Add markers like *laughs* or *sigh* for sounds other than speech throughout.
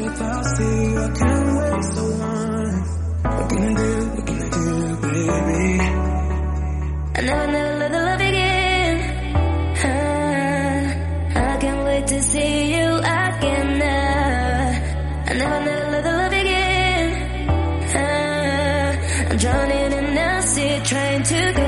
I can't wait so long. I never, never let the love. Ah, I can't wait to see you again. I never, never let the love again. I'm drowning in the sea, trying to go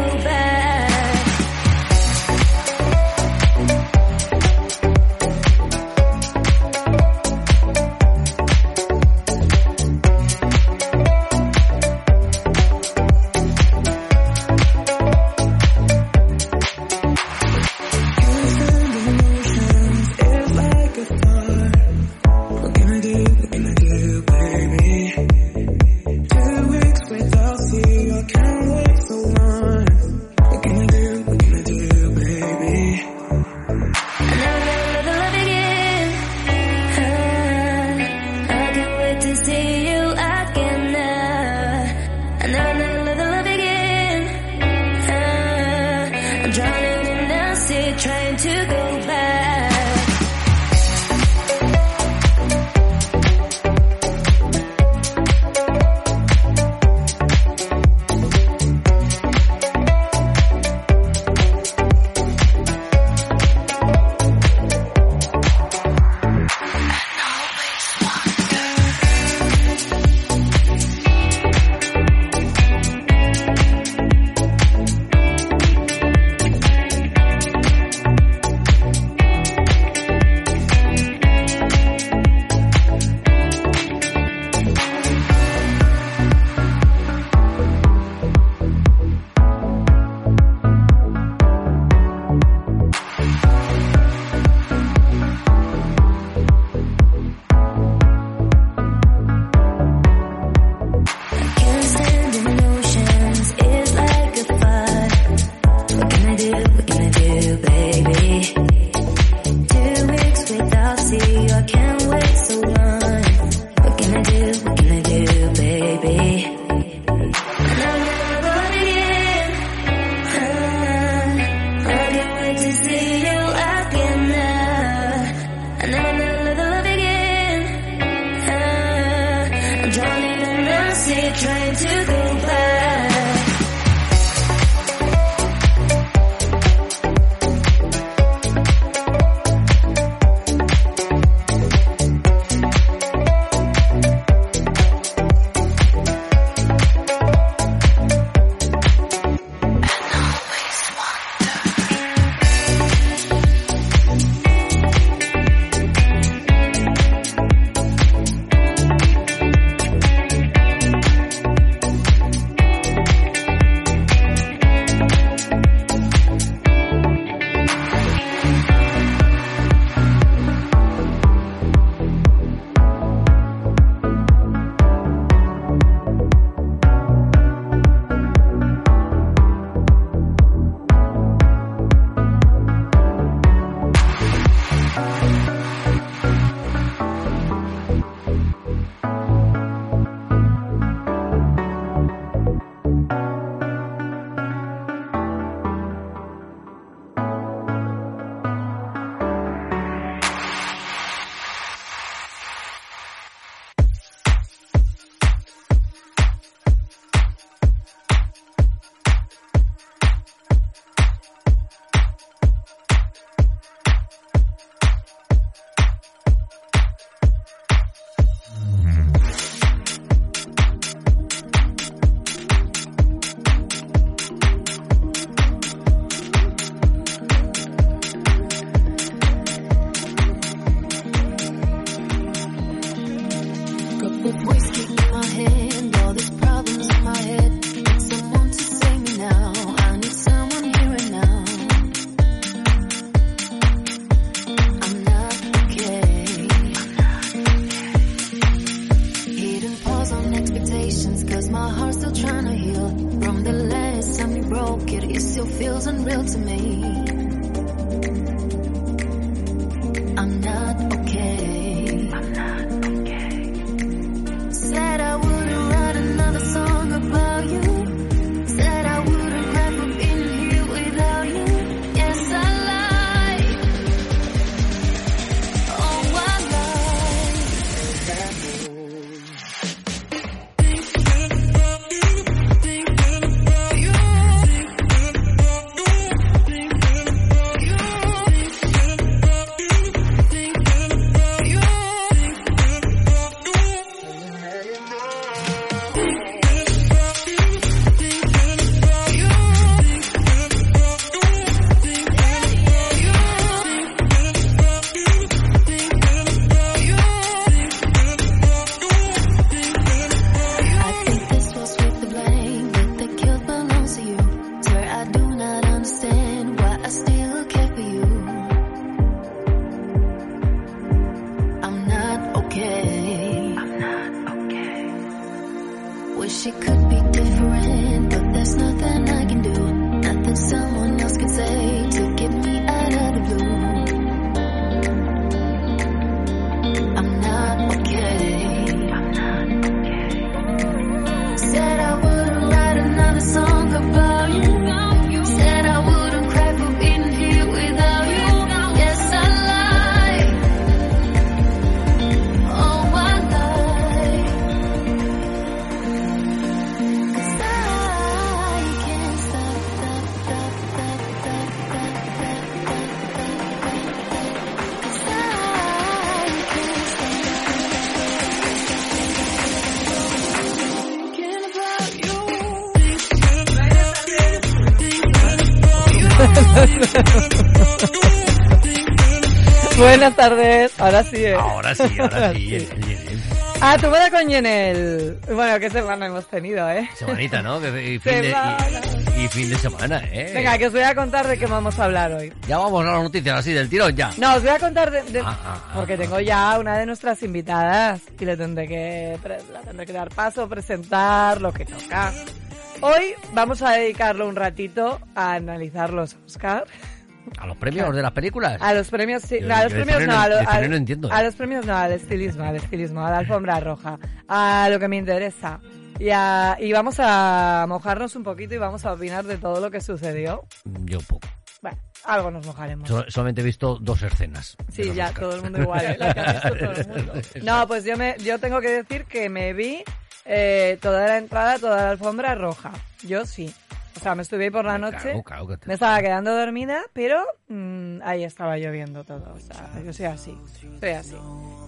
Buenas tardes, ahora sí. ¿eh? Ahora sí, ahora sí. Yenel, Yenel. Ah, tú me con Yenel. Bueno, qué semana hemos tenido, ¿eh? Semanita, ¿no? Y fin, de, Semana. y, y fin de semana, ¿eh? Venga, que os voy a contar de qué vamos a hablar hoy. Ya vamos a las noticias así del tirón, ya. No, os voy a contar de... de- Ah, ah, ah, porque ah. tengo ya una de nuestras invitadas y le tendré que, la tendré que dar paso, presentar, lo que toca. Hoy vamos a dedicarlo un ratito a analizar los Oscars. ¿A los premios de las películas? A los premios, sí, no, a los premios no, a, lo- al- no entiendo, a los premios no, al estilismo, al estilismo, a la alfombra roja, a lo que me interesa. Y, a- y vamos a mojarnos un poquito y vamos a opinar de todo lo que sucedió. Yo poco. Bueno, algo nos mojaremos. So- solamente he visto dos escenas. Sí, ya, todo el mundo igual, ¿eh? La que ha visto todo el *laughs* mundo. No, pues yo, me, yo tengo que decir que me vi eh, toda la entrada, toda la alfombra roja. Yo sí. O sea, me estuve ahí por la noche. claro Me estaba quedando dormida, pero mm, ahí estaba lloviendo todo. O sea, yo soy así. Soy así.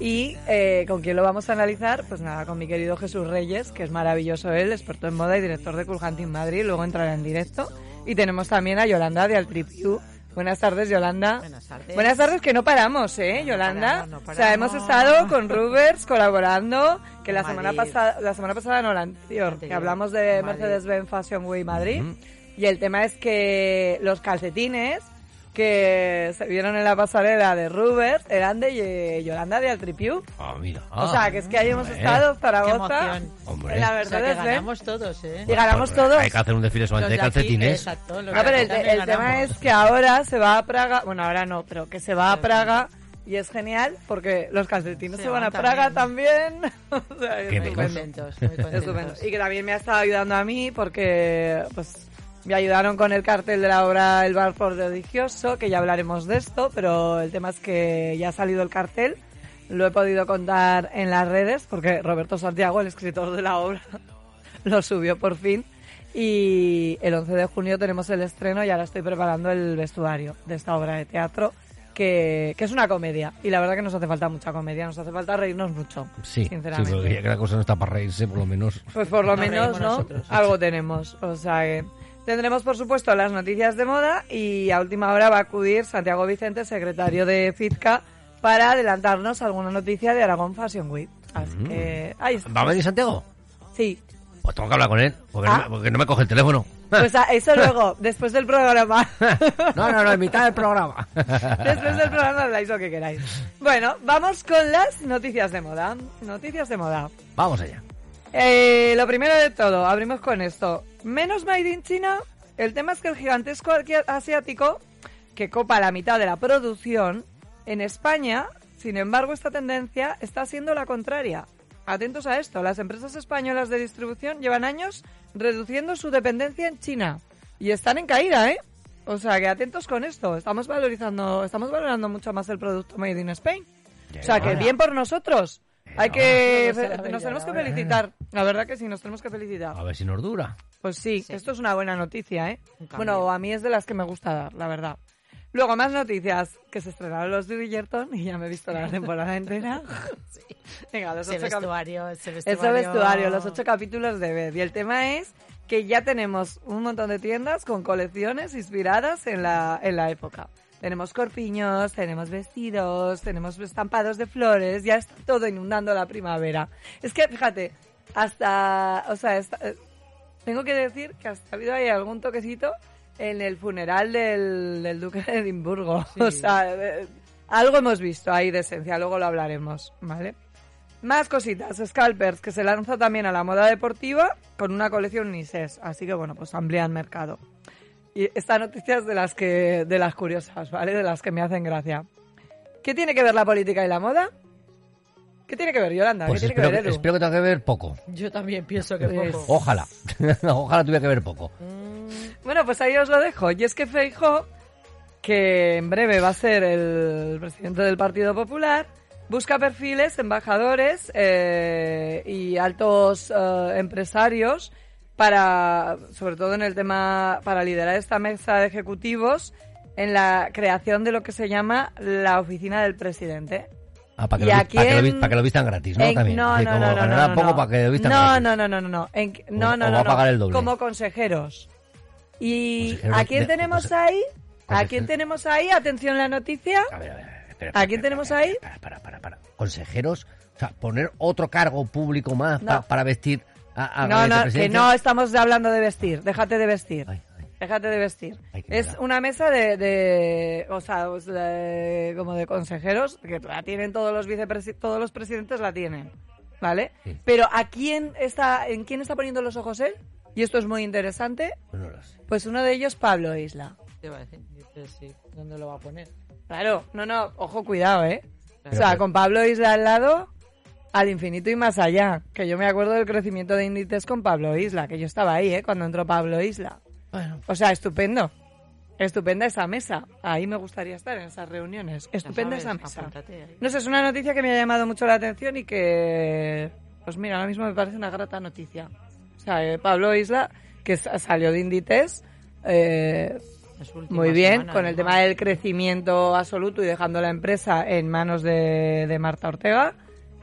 Y eh, con quién lo vamos a analizar, pues nada, con mi querido Jesús Reyes, que es maravilloso él, experto en moda y director de Cool Hunting Madrid, luego entrará en directo. Y tenemos también a Yolanda de Altripiu. Buenas tardes, Yolanda. Buenas tardes. Buenas tardes, que no paramos, ¿eh, Yolanda? paramos, no O sea, hemos paramos. estado con Rubers colaborando, que la semana pasada, la semana pasada no, la anterior, que hablamos de. Mercedes-Benz Fashion Week Madrid. Y el tema es que los calcetines que se vieron en la pasarela de Rubers eran de Ye- Yolanda de Altripiu. Ah, mira. o sea, que es que ahí hemos hombre. estado, Zaragoza. Hombre. en la O sea, que Mercedes-Benz. ganamos todos, ¿eh? Y ganamos Pues, todos. Hay que hacer un desfile solamente de calcetines. exacto, de pero el, también el tema es que ahora se va a Praga, bueno, ahora no, pero que se va a Praga y es genial porque los calcetines se, Se van a van Praga también. *laughs* o sea, es menos. contentos, muy contentos. Y que también me ha estado ayudando a mí porque pues me ayudaron con el cartel de la obra El bar prodigioso, que ya hablaremos de esto, pero el tema es que ya ha salido el cartel, lo he podido contar en las redes porque Roberto Santiago, el escritor de la obra, *laughs* lo subió por fin. Y el 11 de junio tenemos el estreno y ahora estoy preparando el vestuario de esta obra de teatro. Que, que es una comedia y la verdad que nos hace falta mucha comedia, nos hace falta reírnos mucho, Sí, sí, sinceramente. porque ya que la cosa no está para reírse, por lo menos. Pues por lo Nos menos, ¿no? nosotros. Algo tenemos. O sea que tendremos, por supuesto, las noticias de moda y a última hora va a acudir Santiago Vicente, secretario de FITCA, para adelantarnos alguna noticia de Aragón Fashion Week. Así que ahí está. ¿Va a venir Santiago? Sí. Pues tengo que hablar con él, porque, no, Ah. me, porque no me coge el teléfono. Pues a- eso luego, *laughs* después del programa. *laughs* No, no, no, en mitad del programa. *laughs* Después del programa habláis lo que queráis. Bueno, vamos con las noticias de moda. Noticias de moda. Vamos allá. Eh, lo primero de todo, abrimos con esto. Menos Made in China. El tema es que el gigantesco asiático, que copa la mitad de la producción, en España, sin embargo, esta tendencia está siendo la contraria. Atentos a esto, las empresas españolas de distribución llevan años reduciendo su dependencia en China. Y están en caída, ¿eh? O sea, que atentos con esto. Estamos valorizando, estamos valorando mucho más el producto Made in Spain. O sea, que bien por nosotros. Hay que, nos tenemos que felicitar. La verdad que sí, nos tenemos que felicitar. A ver si nos dura. Pues sí, Sí. esto es una buena noticia, ¿eh? Bueno, a mí es de las que me gusta dar, la verdad. Luego, más noticias. Que se estrenaron los de Bridgerton y ya me he visto la temporada entera. *laughs* Venga, los Ese ocho vestuario, ese vestuario. Ese vestuario, los ocho capítulos de Beth. Y el tema es que ya tenemos un montón de tiendas con colecciones inspiradas en la, en la época. Tenemos corpiños, tenemos vestidos, tenemos estampados de flores, ya está todo inundando la primavera. Es que, fíjate, hasta, o sea, esta- tengo que decir que hasta ha habido ahí algún toquecito en el funeral del, del duque de Edimburgo. *laughs* O sea, algo hemos visto ahí de esencia, luego lo hablaremos, ¿vale? Más cositas, Scalpers, que se lanza también a la moda deportiva con una colección Nises. Así que bueno, pues amplían mercado. Y esta noticia es de las que, de las curiosas, ¿vale? De las que me hacen gracia. ¿Qué tiene que ver la política y la moda? ¿Qué tiene que ver, Yolanda? Pues ¿Qué tiene espero que que, ver, Edu? espero que tenga que ver poco. Yo también pienso que Pues- poco. Ojalá. *laughs* Ojalá tuviera que ver poco. Bueno, pues ahí os lo dejo. Y es que Feijo, que en breve va a ser el presidente del Partido Popular, busca perfiles, embajadores eh, y altos eh, empresarios para, sobre todo en el tema, para liderar esta mesa de ejecutivos en la creación de lo que se llama la oficina del presidente. Ah, para que, ¿Y lo, para que quién- para que lo vistan gratis, ¿no? En- También. no, no, como no, no, no, poco no. para que lo vistan no, gratis. no, no, no, no, no. En- no, no, o no, va a no. pagar el doble. Como consejeros. ¿Y a quién de- tenemos conse- ahí? ¿A quién tenemos ahí? Atención la noticia. A ver, a ver, a ver, espera, ¿A espera, quién tenemos ahí? Para, para, para, para. Consejeros, o sea, poner otro cargo público más pa- para vestir a, a No, no, que no estamos hablando de vestir. Déjate de vestir. Ay. Déjate de vestir. Ay, Es una mesa de, de o sea, pues, de- como de consejeros, que la tienen todos los vicepresidentes, todos los presidentes la tienen, ¿vale? Sí. Pero ¿a quién está, en quién está poniendo los ojos él? Y esto es muy interesante. Pues no lo sé. Pues uno de ellos, Pablo Isla. Te iba a decir, dices, sí, ¿dónde lo va a poner? Claro, no, no, ojo, cuidado, ¿eh? O sea, con Pablo Isla al lado, al infinito y más allá. Que yo me acuerdo del crecimiento de Inditex con Pablo Isla, que yo estaba ahí, ¿eh? Cuando entró Pablo Isla. Bueno, O sea, estupendo. Estupenda esa mesa. Ahí me gustaría estar en esas reuniones. Estupenda esa mesa. No sé, es una noticia que me ha llamado mucho la atención y que, pues mira, ahora mismo me parece una grata noticia. O sea, eh, Pablo Isla, que sa- salió de Inditex, eh, muy bien, semana, con el tema del crecimiento absoluto y dejando la empresa en manos de, de Marta Ortega.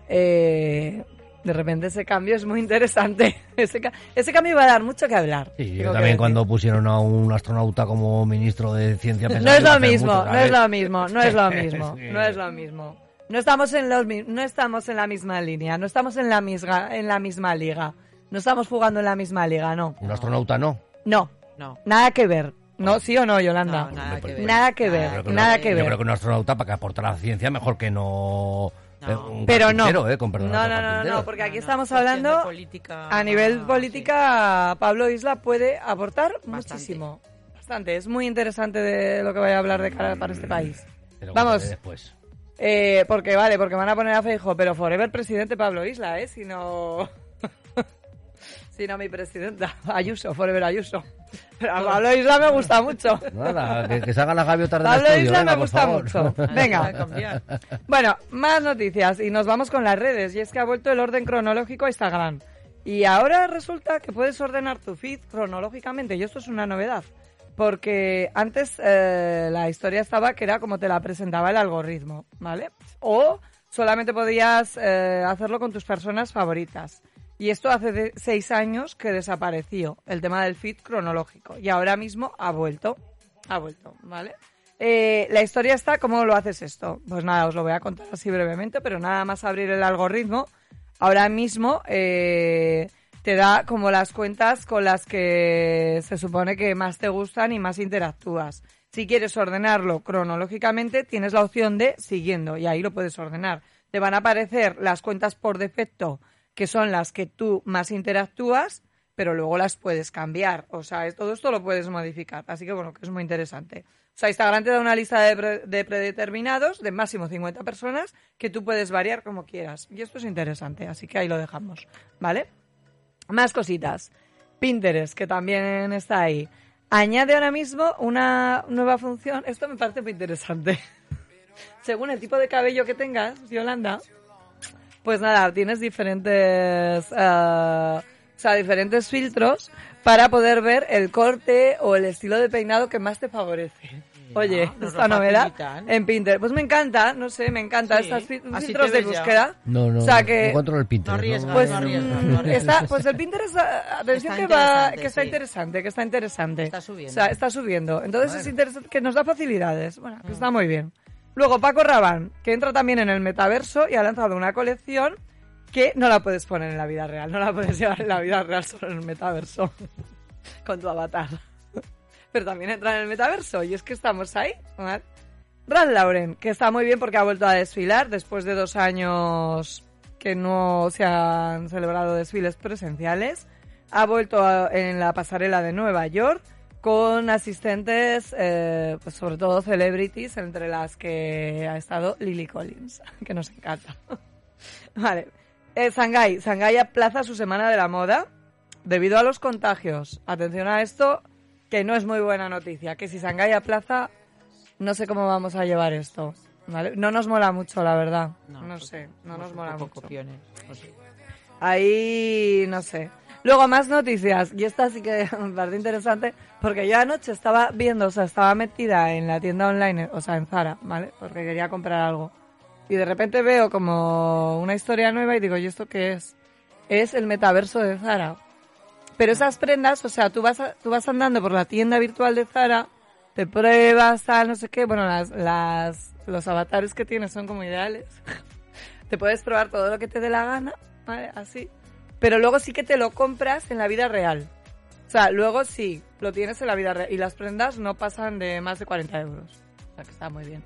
eh, de repente ese cambio es muy interesante. *laughs* Ese, ca- ese cambio va a dar mucho que hablar. sí, yo también cuando pusieron a un astronauta como ministro de ciencia No es iba lo mismo, mucho, no es lo mismo, no es lo *laughs* mismo, Sí. no es lo mismo. No estamos en los no estamos en la misma línea, no estamos en la misma en la misma liga. No estamos jugando en la misma liga, no. Un astronauta no. No, No. nada que ver. No, sí o no, Yolanda. No, nada que ver. Nada que Yo ver, creo que nada un- que Yo ver. creo que un astronauta para que aporte a la ciencia mejor que no... No. eh, un Pero no. eh, con perdón, No, no, no, no, no, porque aquí No, no, estamos hablando de política, a nivel sí. política, Pablo Isla puede aportar Bastante. muchísimo. Bastante, es muy interesante de lo que voy a hablar de cara para este país. Te lo Vamos. después. Eh, porque vale, porque van a poner a Feijo, pero forever presidente Pablo Isla, ¿eh? Si no... si no mi presidenta, *laughs* Ayuso, forever Ayuso. Pero a Pablo Isla me gusta mucho. Nada, que, que se hagan las gaviotas del Pablo estudio, Isla venga, me gusta favor. mucho. Venga. *laughs* Bueno, más noticias y nos vamos con las redes. Y es que ha vuelto el orden cronológico a Instagram. Y ahora resulta que puedes ordenar tu feed cronológicamente. Y esto es una novedad. Porque antes eh, la historia estaba que era como te la presentaba el algoritmo, ¿vale? O solamente podías eh, hacerlo con tus personas favoritas. Y esto hace seis años que desapareció el tema del feed cronológico. Y ahora mismo ha vuelto. Ha vuelto, ¿vale? Eh, la historia está, ¿cómo lo haces esto? Pues nada, os lo voy a contar así brevemente, pero nada más abrir el algoritmo, ahora mismo eh, te da como las cuentas con las que se supone que más te gustan y más interactúas. Si quieres ordenarlo cronológicamente, tienes la opción de siguiendo y ahí lo puedes ordenar. Te van a aparecer las cuentas por defecto, que son las que tú más interactúas, pero luego las puedes cambiar. O sea, todo esto lo puedes modificar. Así que bueno, que es muy interesante. O sea, Instagram te da una lista de predeterminados de máximo 50 personas que tú puedes variar como quieras. Y esto es interesante, así que ahí lo dejamos. ¿Vale? Más cositas. Pinterest, que también está ahí. Añade ahora mismo una nueva función. Esto me parece muy interesante. *laughs* Según el tipo de cabello que tengas, Yolanda, pues nada, tienes diferentes, eh, o sea, diferentes filtros para poder ver el corte o el estilo de peinado que más te favorece. Oye, nos esta lo novedad facilitan. en Pinterest. Pues me encanta, no sé, me encanta Sí, estas filtros de búsqueda. No, no, o sea que no el Pinterest. No arriesgas, pues, no arriesgas, mm, no arriesgas. está, pues el Pinterest, ah, atención Está que va, que está sí. interesante, que está interesante. Está subiendo. O sea, está subiendo. Entonces es interesante que nos da facilidades. Bueno, que está muy bien. Luego Paco Rabanne, que entra también en el metaverso y ha lanzado una colección que no la puedes poner en la vida real, no la puedes llevar en la vida real, solo en el metaverso, *laughs* con tu avatar. Pero también entra en el metaverso y es que estamos ahí. ¿vale? Lauren, que está muy bien porque ha vuelto a desfilar después de dos años que no se han celebrado desfiles presenciales. Ha vuelto en la pasarela de Nueva York con asistentes, eh, pues sobre todo celebrities, entre las que ha estado Lily Collins, *laughs* que nos encanta. *laughs* vale. Eh, Shanghai. Shanghai aplaza su semana de la moda debido a los contagios. Atención a esto, que no es muy buena noticia. Que si Shanghai aplaza, no sé cómo vamos a llevar esto. ¿vale? No nos mola mucho, la verdad. No, pues, sé, no nos mola mucho. copiones, no sé. Ahí, no sé. Luego, más noticias. Y esta sí que *laughs* me parece interesante, porque yo anoche estaba viendo, o sea, estaba metida en la tienda online, o sea, en Zara, ¿vale? Porque quería comprar algo. Y de repente veo como una historia nueva y digo, ¿y esto qué es? Es el metaverso de Zara. Pero esas prendas, o sea, tú vas, tú vas andando por la tienda virtual de Zara, te pruebas, tal, no sé qué, bueno, las, las, los avatares que tienes son como ideales. *laughs* te puedes probar todo lo que te dé la gana, ¿vale? Así. Pero luego sí que te lo compras en la vida real. O sea, luego sí, lo tienes en la vida real. Y las prendas no pasan de más de 40 euros. O sea, que está muy bien.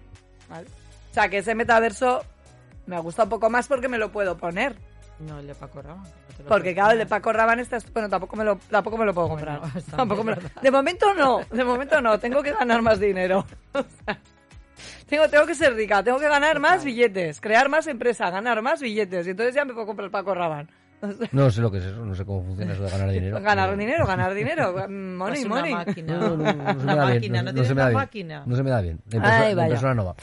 ¿vale? O sea, que ese metaverso me gusta un poco más porque me lo puedo poner. No, el de Paco Rabanne. no Porque claro, el de. Paco Rabanne está estupendo, tampoco me lo, tampoco me lo puedo Bueno, comprar. está *laughs* Tampoco me lo- de momento no, de momento no, tengo que ganar más dinero. *laughs* O sea, tengo, tengo que ser rica, tengo que ganar más billetes, crear más empresa, ganar más billetes, y entonces ya me puedo comprar Paco Rabanne. O *laughs* sea, No sé lo que es eso, no sé cómo funciona eso de ganar dinero. ganar No. dinero, ganar *laughs* dinero, mm, money, Es una money. máquina. No, no, no, no se me Una da bien. máquina, no, no se me da una bien. máquina. No se me da bien. Vaya. impresora no va.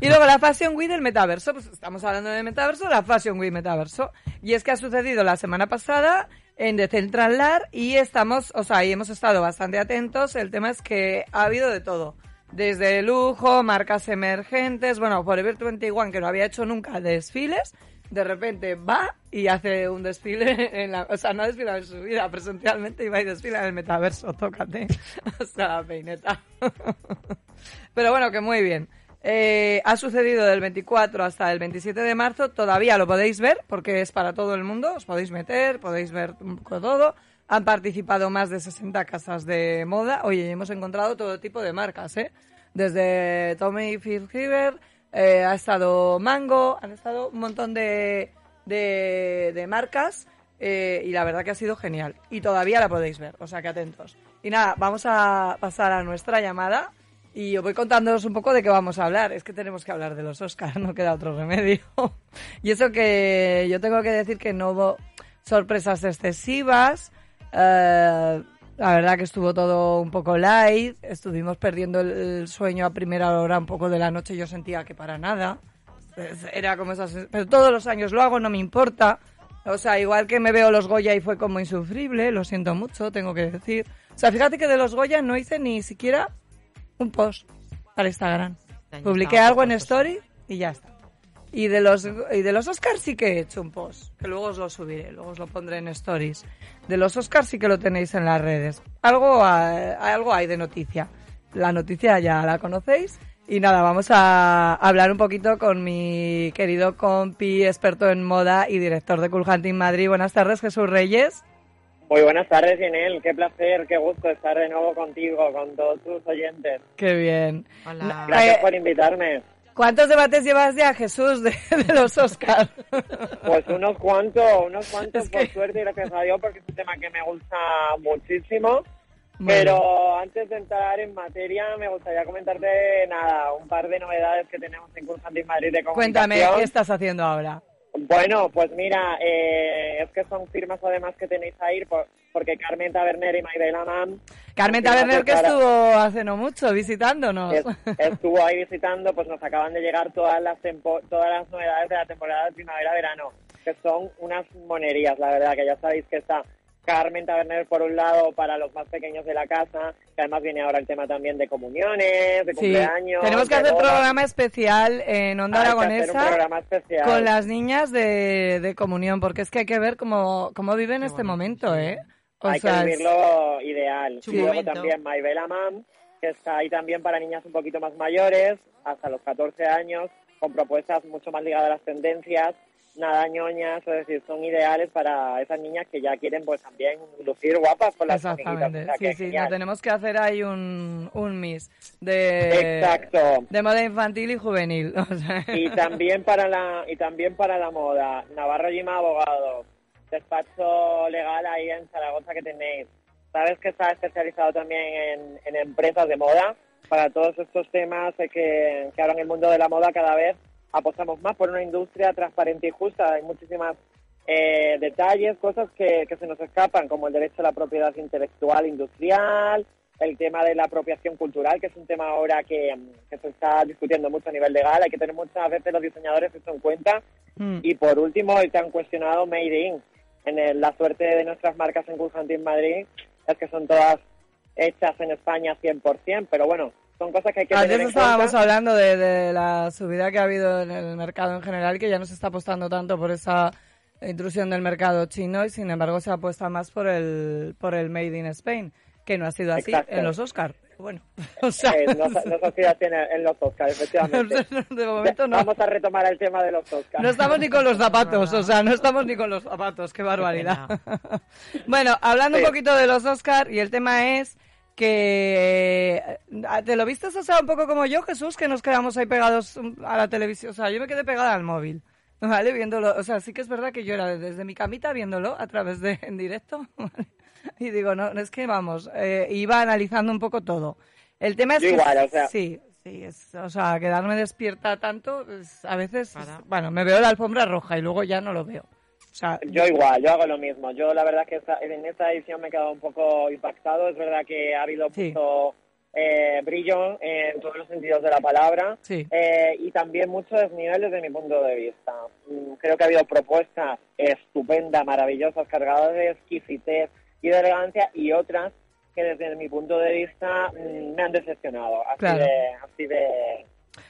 Y luego la Fashion Week del metaverso, pues estamos hablando de metaverso, la Fashion Week metaverso. Y es que ha sucedido la semana pasada en The Central Lar y estamos, o sea, y hemos estado bastante atentos. El tema es que ha habido de todo. Desde lujo, marcas emergentes, bueno, Forever 21 que no había hecho nunca desfiles, de repente va y hace un desfile en la, o sea, no desfila en su vida presencialmente y va y desfila en el metaverso, tócate. *laughs* O sea, peineta. *laughs* Pero bueno, que muy bien. Eh, ha sucedido del 24 hasta el 27 de marzo. Todavía lo podéis ver porque es para todo el mundo. Os podéis meter, podéis ver un poco todo. Han participado más de 60 casas de moda. Oye, hemos encontrado todo tipo de marcas, ¿eh? Desde Tommy Hilfiger, eh, ha estado Mango, han estado un montón de, de, de marcas. eh, y la verdad que ha sido genial. Y todavía la podéis ver, o sea que atentos. Y nada, vamos a pasar a nuestra llamada. Y os voy contándoos un poco de qué vamos a hablar. Es que tenemos que hablar de los Oscars, *laughs* no queda otro remedio. *laughs* y eso que yo tengo que decir que no hubo sorpresas excesivas. Eh, la verdad que estuvo todo un poco light. Estuvimos perdiendo el, sueño a primera hora un poco de la noche. Yo sentía que para nada. Era como esas... Pero todos los años lo hago, no me importa. O sea, igual que me veo los Goya y fue como insufrible, lo siento mucho, tengo que decir. O sea, fíjate que de los Goya no hice ni siquiera un post para Instagram. Publiqué algo en Story y ya está. Y de los y de los Oscars sí que he hecho un post, que luego os lo subiré, luego os lo pondré en Stories. De los Oscars sí que lo tenéis en las redes. Algo hay, algo hay de noticia. La noticia ya la conocéis Y nada, vamos a hablar un poquito con mi querido compi, experto en moda y director de Cool Hunting Madrid. Buenas tardes, Jesús Reyes. Muy buenas tardes, Inel. Qué placer, qué gusto estar de nuevo contigo, con todos tus oyentes. Qué bien. Hola. Gracias Eh, por invitarme. ¿Cuántos debates llevas ya, Jesús, de, de los Oscars? Pues unos cuantos, unos cuantos, Es por que- suerte, y gracias a Dios, porque es un tema que me gusta muchísimo. Bueno. Pero antes de entrar en materia, me gustaría comentarte, nada, un par de novedades que tenemos en Cursantis Madrid de Cuéntame, comunicación. ¿qué estás haciendo ahora? Bueno, pues mira, eh, es que son firmas además que tenéis ahí, por- porque Carmen Taberner y Maide Lamam Carmen Taberner, que estuvo hace no mucho visitándonos. Es- estuvo ahí visitando, pues nos acaban de llegar todas las tempo- todas las novedades de la temporada de primavera-verano, que son unas monerías, la verdad, que ya sabéis que está Carmen Taberner por un lado para los más pequeños de la casa, que además viene ahora el tema también de comuniones, de Sí, cumpleaños. tenemos que hacer bodas. programa especial en Onda Hay que hacer un Aragonesa especial. con las niñas de, de comunión, porque es que hay que ver cómo, cómo viven Qué este momento, sí. ¿eh? O hay sea, que es- vivirlo ideal. Su y luego momento. también Maybella Mam, que está ahí también para niñas un poquito más mayores, hasta los 14 años, con propuestas mucho más ligadas a las tendencias, nada ñoñas, es decir, son ideales para esas niñas que ya quieren pues también lucir guapas con las. Exactamente, O sea, sí, sí, no tenemos que hacer ahí un, un mix de, Exacto. de moda infantil y juvenil. *laughs* o sea. Y también para la y también para la moda, Navarro Gima Abogado, despacho legal ahí en Zaragoza que tenéis. Sabes que está especializado también en, en empresas de moda para todos estos temas de que, que ahora en el mundo de la moda cada vez apostamos más por una industria transparente y justa. Hay muchísimas eh, detalles, cosas que, que se nos escapan, como el derecho a la propiedad intelectual industrial, el tema de la apropiación cultural, que es un tema ahora que, que se está discutiendo mucho a nivel legal. Hay que tener muchas veces los diseñadores esto en cuenta. Mm. Y por último, hoy te han cuestionado Made in. En el- la suerte de nuestras marcas en Cursantín Madrid es que son todas hechas en España 100%, pero bueno, son cosas que hay que tener Ayer en estábamos cuenta. hablando de, de la subida que ha habido en el mercado en general, que ya no se está apostando tanto por esa intrusión del mercado chino y sin embargo se apuesta más por el, por el Made in Spain, que no ha sido así Exacto. en los Oscars. Bueno, *laughs* o sea, Eh, no, no así así en, en los Oscars, efectivamente. *laughs* de momento no. Vamos a retomar el tema de los Oscars. No estamos ni con los zapatos, o sea, no estamos ni con los zapatos, qué barbaridad. *laughs* bueno, hablando un poquito de los Oscar y el tema es que eh, te lo viste o sea un poco como yo, Jesús, que nos quedamos ahí pegados mm, a la televisión, o sea, yo me quedé pegada al móvil. *laughs* ¿Vale? Viéndolo, o sea, sí que es verdad que yo era desde mi camita viéndolo a través de en directo. *laughs* ¿vale? Y digo, no, es que vamos, eh, iba analizando un poco todo. El tema es Yo que igual, o sea- sí, sí, es, o sea, quedarme despierta tanto, es- a veces, bueno, me veo la alfombra roja y luego ya no lo veo. O sea, Yo igual, yo hago lo mismo. Yo la verdad que en esta edición me he quedado un poco impactado. Es verdad que ha habido Sí. mucho eh, brillo en todos los sentidos de la palabra Sí. eh, y también mucho desnivel desde mi punto de vista. Mm, Creo que ha habido propuestas estupendas, maravillosas, cargadas de exquisitez y de elegancia y otras que desde mi punto de vista mm, me han decepcionado. Así Claro. de... Así de,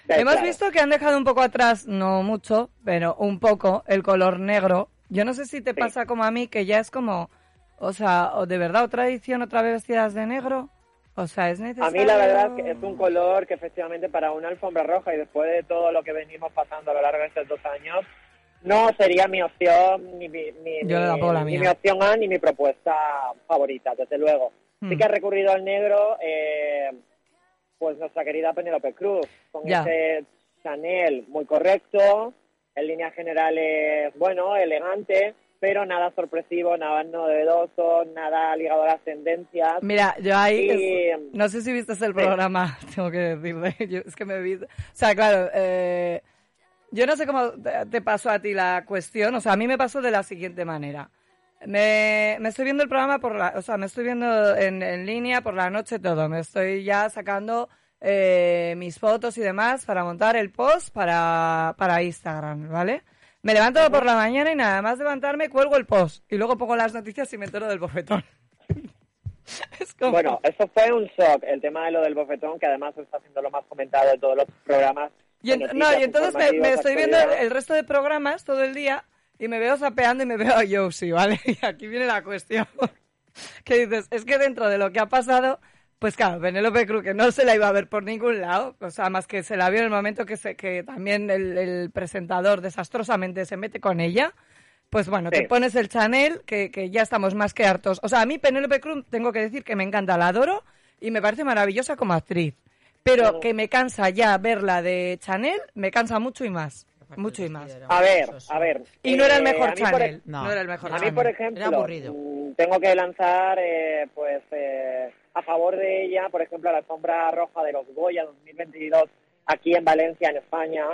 de Hemos claro. visto que han dejado un poco atrás, no mucho, pero un poco, el color negro. Yo no sé si te Sí. pasa como a mí, que ya es como, o sea, o de verdad otra edición, otra vez vestidas de negro. O sea, es A necesario. mí la verdad es que es un color que efectivamente para una alfombra roja y después de todo lo que venimos pasando a lo largo de estos dos años, no sería mi opción, ni mi, Yo ni mi opción A, ni mi propuesta favorita, desde luego. Hmm. Sí que ha recurrido al negro, eh, pues nuestra querida Penélope Cruz, con Ya. ese Chanel muy correcto, en líneas generales, bueno, elegante, pero nada sorpresivo, nada novedoso, nada ligado a las tendencias. Mira, yo ahí, Y- es- no sé si viste el programa, *laughs* tengo que decirle, yo- es que me vi, o sea, claro, eh, yo no sé cómo te te pasó a ti la cuestión, o sea, a mí me pasó de la siguiente manera. Me, me estoy viendo el programa por la, o sea, me estoy viendo en, en línea por la noche todo, me estoy ya sacando eh, mis fotos y demás para montar el post para, para Instagram, ¿vale? Me levanto por la mañana y nada más levantarme cuelgo el post y luego pongo las noticias y me entero del bofetón. *laughs* es como... Bueno, eso fue un shock, el tema de lo del bofetón, que además está siendo lo más comentado de todos los programas. Y en- no, y entonces me, me estoy viendo el resto de programas todo el día y me veo sapeando y me veo a Josie, ¿vale? *laughs* Y aquí viene la cuestión. *laughs* que dices, es que dentro de lo que ha pasado, Pues claro, Penélope Cruz, que no se la iba a ver por ningún lado, o sea, más que se la vio en el momento que, se, que también el, el presentador desastrosamente se mete con ella. Pues bueno, Sí. te pones el Chanel, que, que ya estamos más que hartos. O sea, a mí Penélope Cruz tengo que decir que me encanta, la adoro y me parece maravillosa como actriz. Pero que me cansa ya verla de Chanel, me cansa mucho y más. Mucho y más. A ver, a ver. Y no era el eh, mejor Chanel. No. No era el mejor A mí, Chanel. por ejemplo, Era aburrido. mm, tengo que lanzar, eh, pues, eh, a favor de ella, por ejemplo, la sombra roja de los Goya 2022 aquí en Valencia, en España.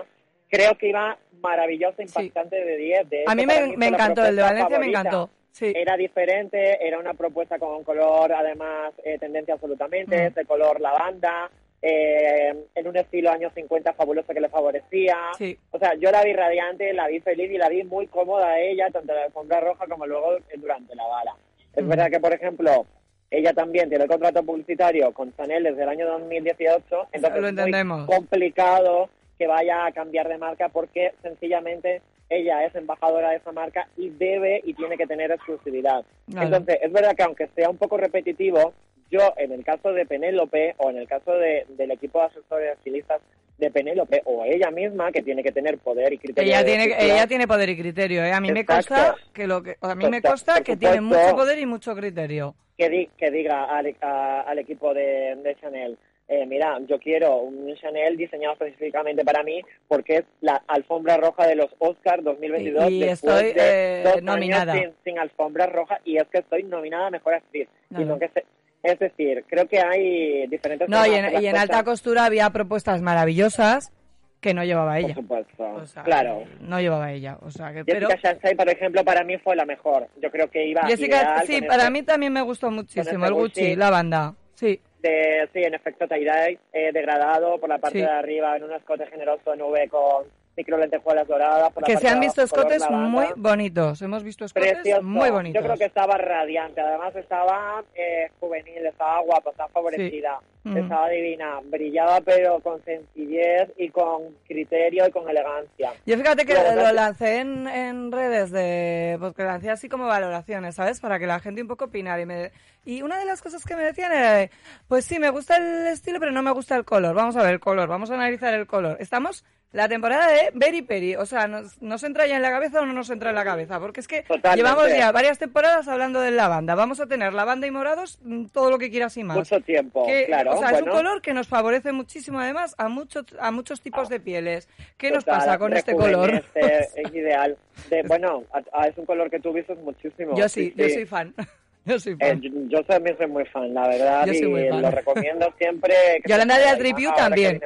Creo que iba maravillosa, impactante de 10. De A mí me, encantó, el de Valencia me encantó. Sí. Era diferente, era una propuesta con un color, además, eh, tendencia absolutamente, Mm. ese color lavanda, eh, en un estilo años 50 fabuloso que le favorecía. Sí. O sea, yo la vi radiante, la vi feliz y la vi muy cómoda a ella, tanto en la alfombra roja como luego eh, durante la gala. Es Mm. verdad que, por ejemplo, ella también tiene contrato publicitario con Chanel desde el año 2018, entonces Lo es muy entendemos. complicado que vaya a cambiar de marca porque sencillamente ella es embajadora de esa marca y debe y tiene que tener exclusividad. Claro. Entonces, es verdad que aunque sea un poco repetitivo, yo en el caso de Penélope o en el caso de, del equipo de asesores estilistas de Penélope o ella misma que tiene que tener poder y criterio. Ella tiene, decisión, ella tiene poder y criterio, ¿eh? A mí me consta que lo que a mí me consta que tiene mucho poder y mucho criterio. que, di- que diga al, a- al equipo de, de Chanel, eh, mira, yo quiero un Chanel diseñado específicamente para mí porque es la alfombra roja de los Oscars 2022. Y estoy, de eh, dos años nominada. Sin, sin alfombra roja y es que estoy nominada a Mejor Actriz. Y Claro. no que se- es decir, creo que hay diferentes... No, y en, y en alta costura había propuestas maravillosas que no llevaba Por ella. supuesto, O sea, claro. No llevaba ella. O sea, que, pero Jessica Chastain, por ejemplo, para mí fue la mejor. Yo creo que iba Jessica, ideal sí, para ese- mí también me gustó muchísimo ese el Gucci, Gucci. la banda. Sí. de, sí, en efecto tie-dye, eh, degradado por la parte Sí. de arriba en un escote generoso en V con micro lentejuelas doradas. Por Que se han visto escotes muy bonitos. Hemos visto escotes Precioso. muy bonitos. Yo creo que estaba radiante. Además estaba eh, juvenil, estaba guapa, estaba favorecida, Mm. estaba divina. Brillaba pero con sencillez y con criterio y con elegancia. Yo fíjate que lo lancé en, en redes de porque lancé así como valoraciones, ¿sabes? Para que la gente un poco opinara y me y una de las cosas que me decían era de, pues sí, me gusta el estilo, pero no me gusta el color. Vamos a ver el color, vamos a analizar el color. Estamos la temporada de Berry Peri, o sea, nos, nos entra ya en la cabeza o no nos entra en la cabeza, porque es que Totalmente. llevamos ya varias temporadas hablando de lavanda. Vamos a tener lavanda y morados mm, todo lo que quieras y más. Mucho tiempo, Que, claro. o sea, es un color que nos favorece muchísimo, además, a muchos a muchos tipos de pieles. ¿Qué nos pasa con este color? *laughs* es ideal. De, bueno, a- a- es un color que tú vistes muchísimo. Yo sí, yo soy fan. *laughs* Yo soy Eh, fan. yo, yo también soy muy fan, la verdad, Yo soy muy fan. lo recomiendo siempre. *laughs* que Yolanda de que también.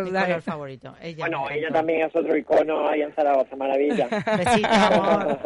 Botín. Pues Mi dale. color favorito. Ella Bueno, ella también es otro icono ahí en Zaragoza, maravilla. *laughs* *laughs* Besito, amor.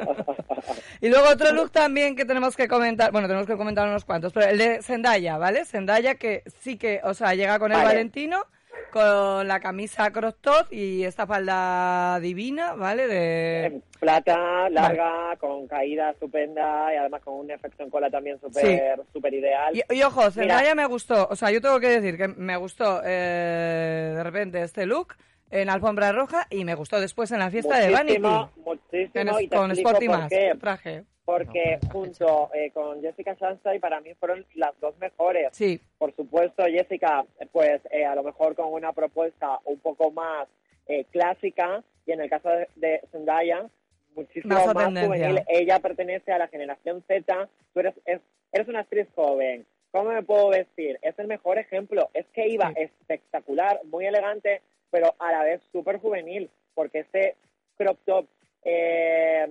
Y luego otro look también que tenemos que comentar, bueno, tenemos que comentar unos cuantos, pero el de Zendaya, ¿vale? Zendaya que sí que, o sea, llega con el Vale. Valentino, con la camisa top y esta falda divina, ¿vale? De... En plata, larga, con caída estupenda y además con un efecto en cola también súper súper ideal. Y, y ojo, Zendaya me gustó, o sea, yo tengo que decir que me gustó eh, de repente este look en alfombra roja y me gustó después en la fiesta de Vanity. muchísimo, En- y te con Sporty por más, traje. Porque junto eh, con Jessica Chastain para mí fueron las dos mejores. Sí, Por supuesto, Jessica, pues eh, a lo mejor con una propuesta un poco más eh, clásica y en el caso de, de Zendaya, muchísimo Más juvenil. Ella pertenece a la generación Z, tú eres, es- eres una actriz joven. ¿Cómo me puedo vestir? Es el mejor ejemplo. Es que iba Sí. espectacular, muy elegante, pero a la vez súper juvenil, porque ese crop top eh,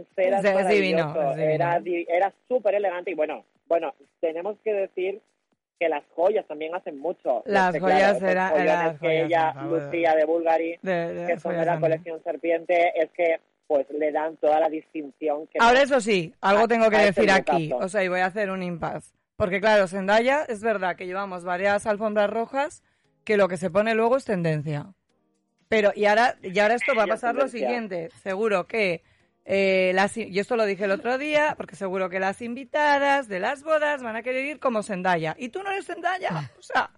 Es- divino, es. Era, era súper elegante y bueno, bueno, tenemos que decir que las joyas también hacen mucho. Las Este, joyas esos era- joyones las que joyas, ella lucía de Bulgari, de, de que son de la también. colección Serpiente, es que pues le dan toda la distinción que Ahora eso sí, algo a- tengo que decir aquí, lookazo. o sea, y voy a hacer un impasse. Porque claro, Zendaya, es verdad que llevamos varias alfombras rojas que lo que se pone luego es tendencia. Pero, y ahora, y ahora esto va a pasar lo siguiente, seguro que, eh, las, y esto lo dije el otro día, porque seguro que las invitadas de las bodas van a querer ir como Zendaya. Y tú no eres Zendaya, o sea,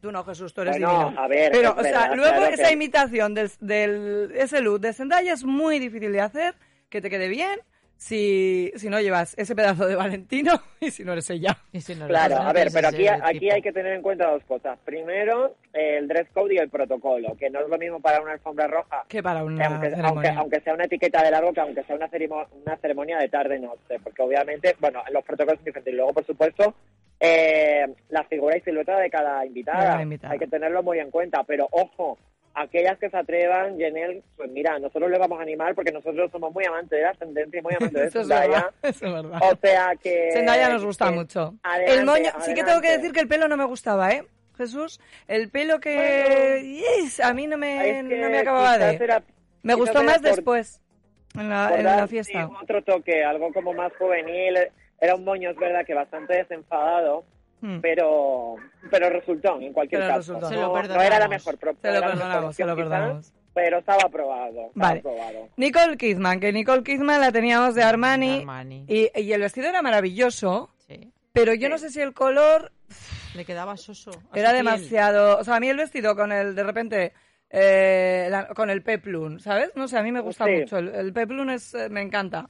tú no, Jesús, tú eres Bueno, divino. a ver, Pero, o sea, verdad, luego claro esa que- imitación del, del, ese look de Zendaya es muy difícil de hacer, que te quede bien, si, si no llevas ese pedazo de Valentino *laughs* y si no eres ella. Y si no, Claro, pues no a ver, pero aquí, aquí hay que tener en cuenta dos cosas. Primero, el dress code y el protocolo, que no es lo mismo para una alfombra roja, Que para una aunque, aunque, ceremonia. aunque sea una etiqueta de largo, que aunque sea una, cerimo- una ceremonia de tarde-noche, porque obviamente, bueno, los protocolos son diferentes. Y luego, por supuesto, eh, la figura y silueta de cada invitada. De cada invitada. Hay que tenerlo muy en cuenta, pero ojo, aquellas que se atrevan, Jenel, pues mira, nosotros le vamos a animar porque nosotros somos muy amantes de la ascendencia y muy amantes de *laughs* Zendaya. *laughs* es verdad. O sea que... Zendaya nos gusta que- mucho. adelante, el moño, sí que tengo que decir que el pelo no me gustaba, ¿eh? Jesús, el pelo que yes, a mí no me, Es que no me acababa de. era- Me gustó más por- después en la fiesta. sí, otro toque, algo como más juvenil. Era un moño, es verdad, que bastante desenfadado, Hmm. pero pero resultó, en cualquier Pero caso. resultó. No, lo no perdonamos. era la mejor pro- Se lo perdonamos, se lo opción, quizás, perdonamos. Pero estaba aprobado. estaba Vale. aprobado. Nicole Kidman, que Nicole Kidman la teníamos de Armani, Armani. Y, y el vestido era maravilloso, Sí. pero yo no sé si el color Le quedaba soso. era piel. demasiado... O sea, a mí el vestido con el, de repente, eh, la- con el peplum, ¿sabes? No sé, a mí me gusta Sí. mucho. El, el peplum es, eh, me encanta.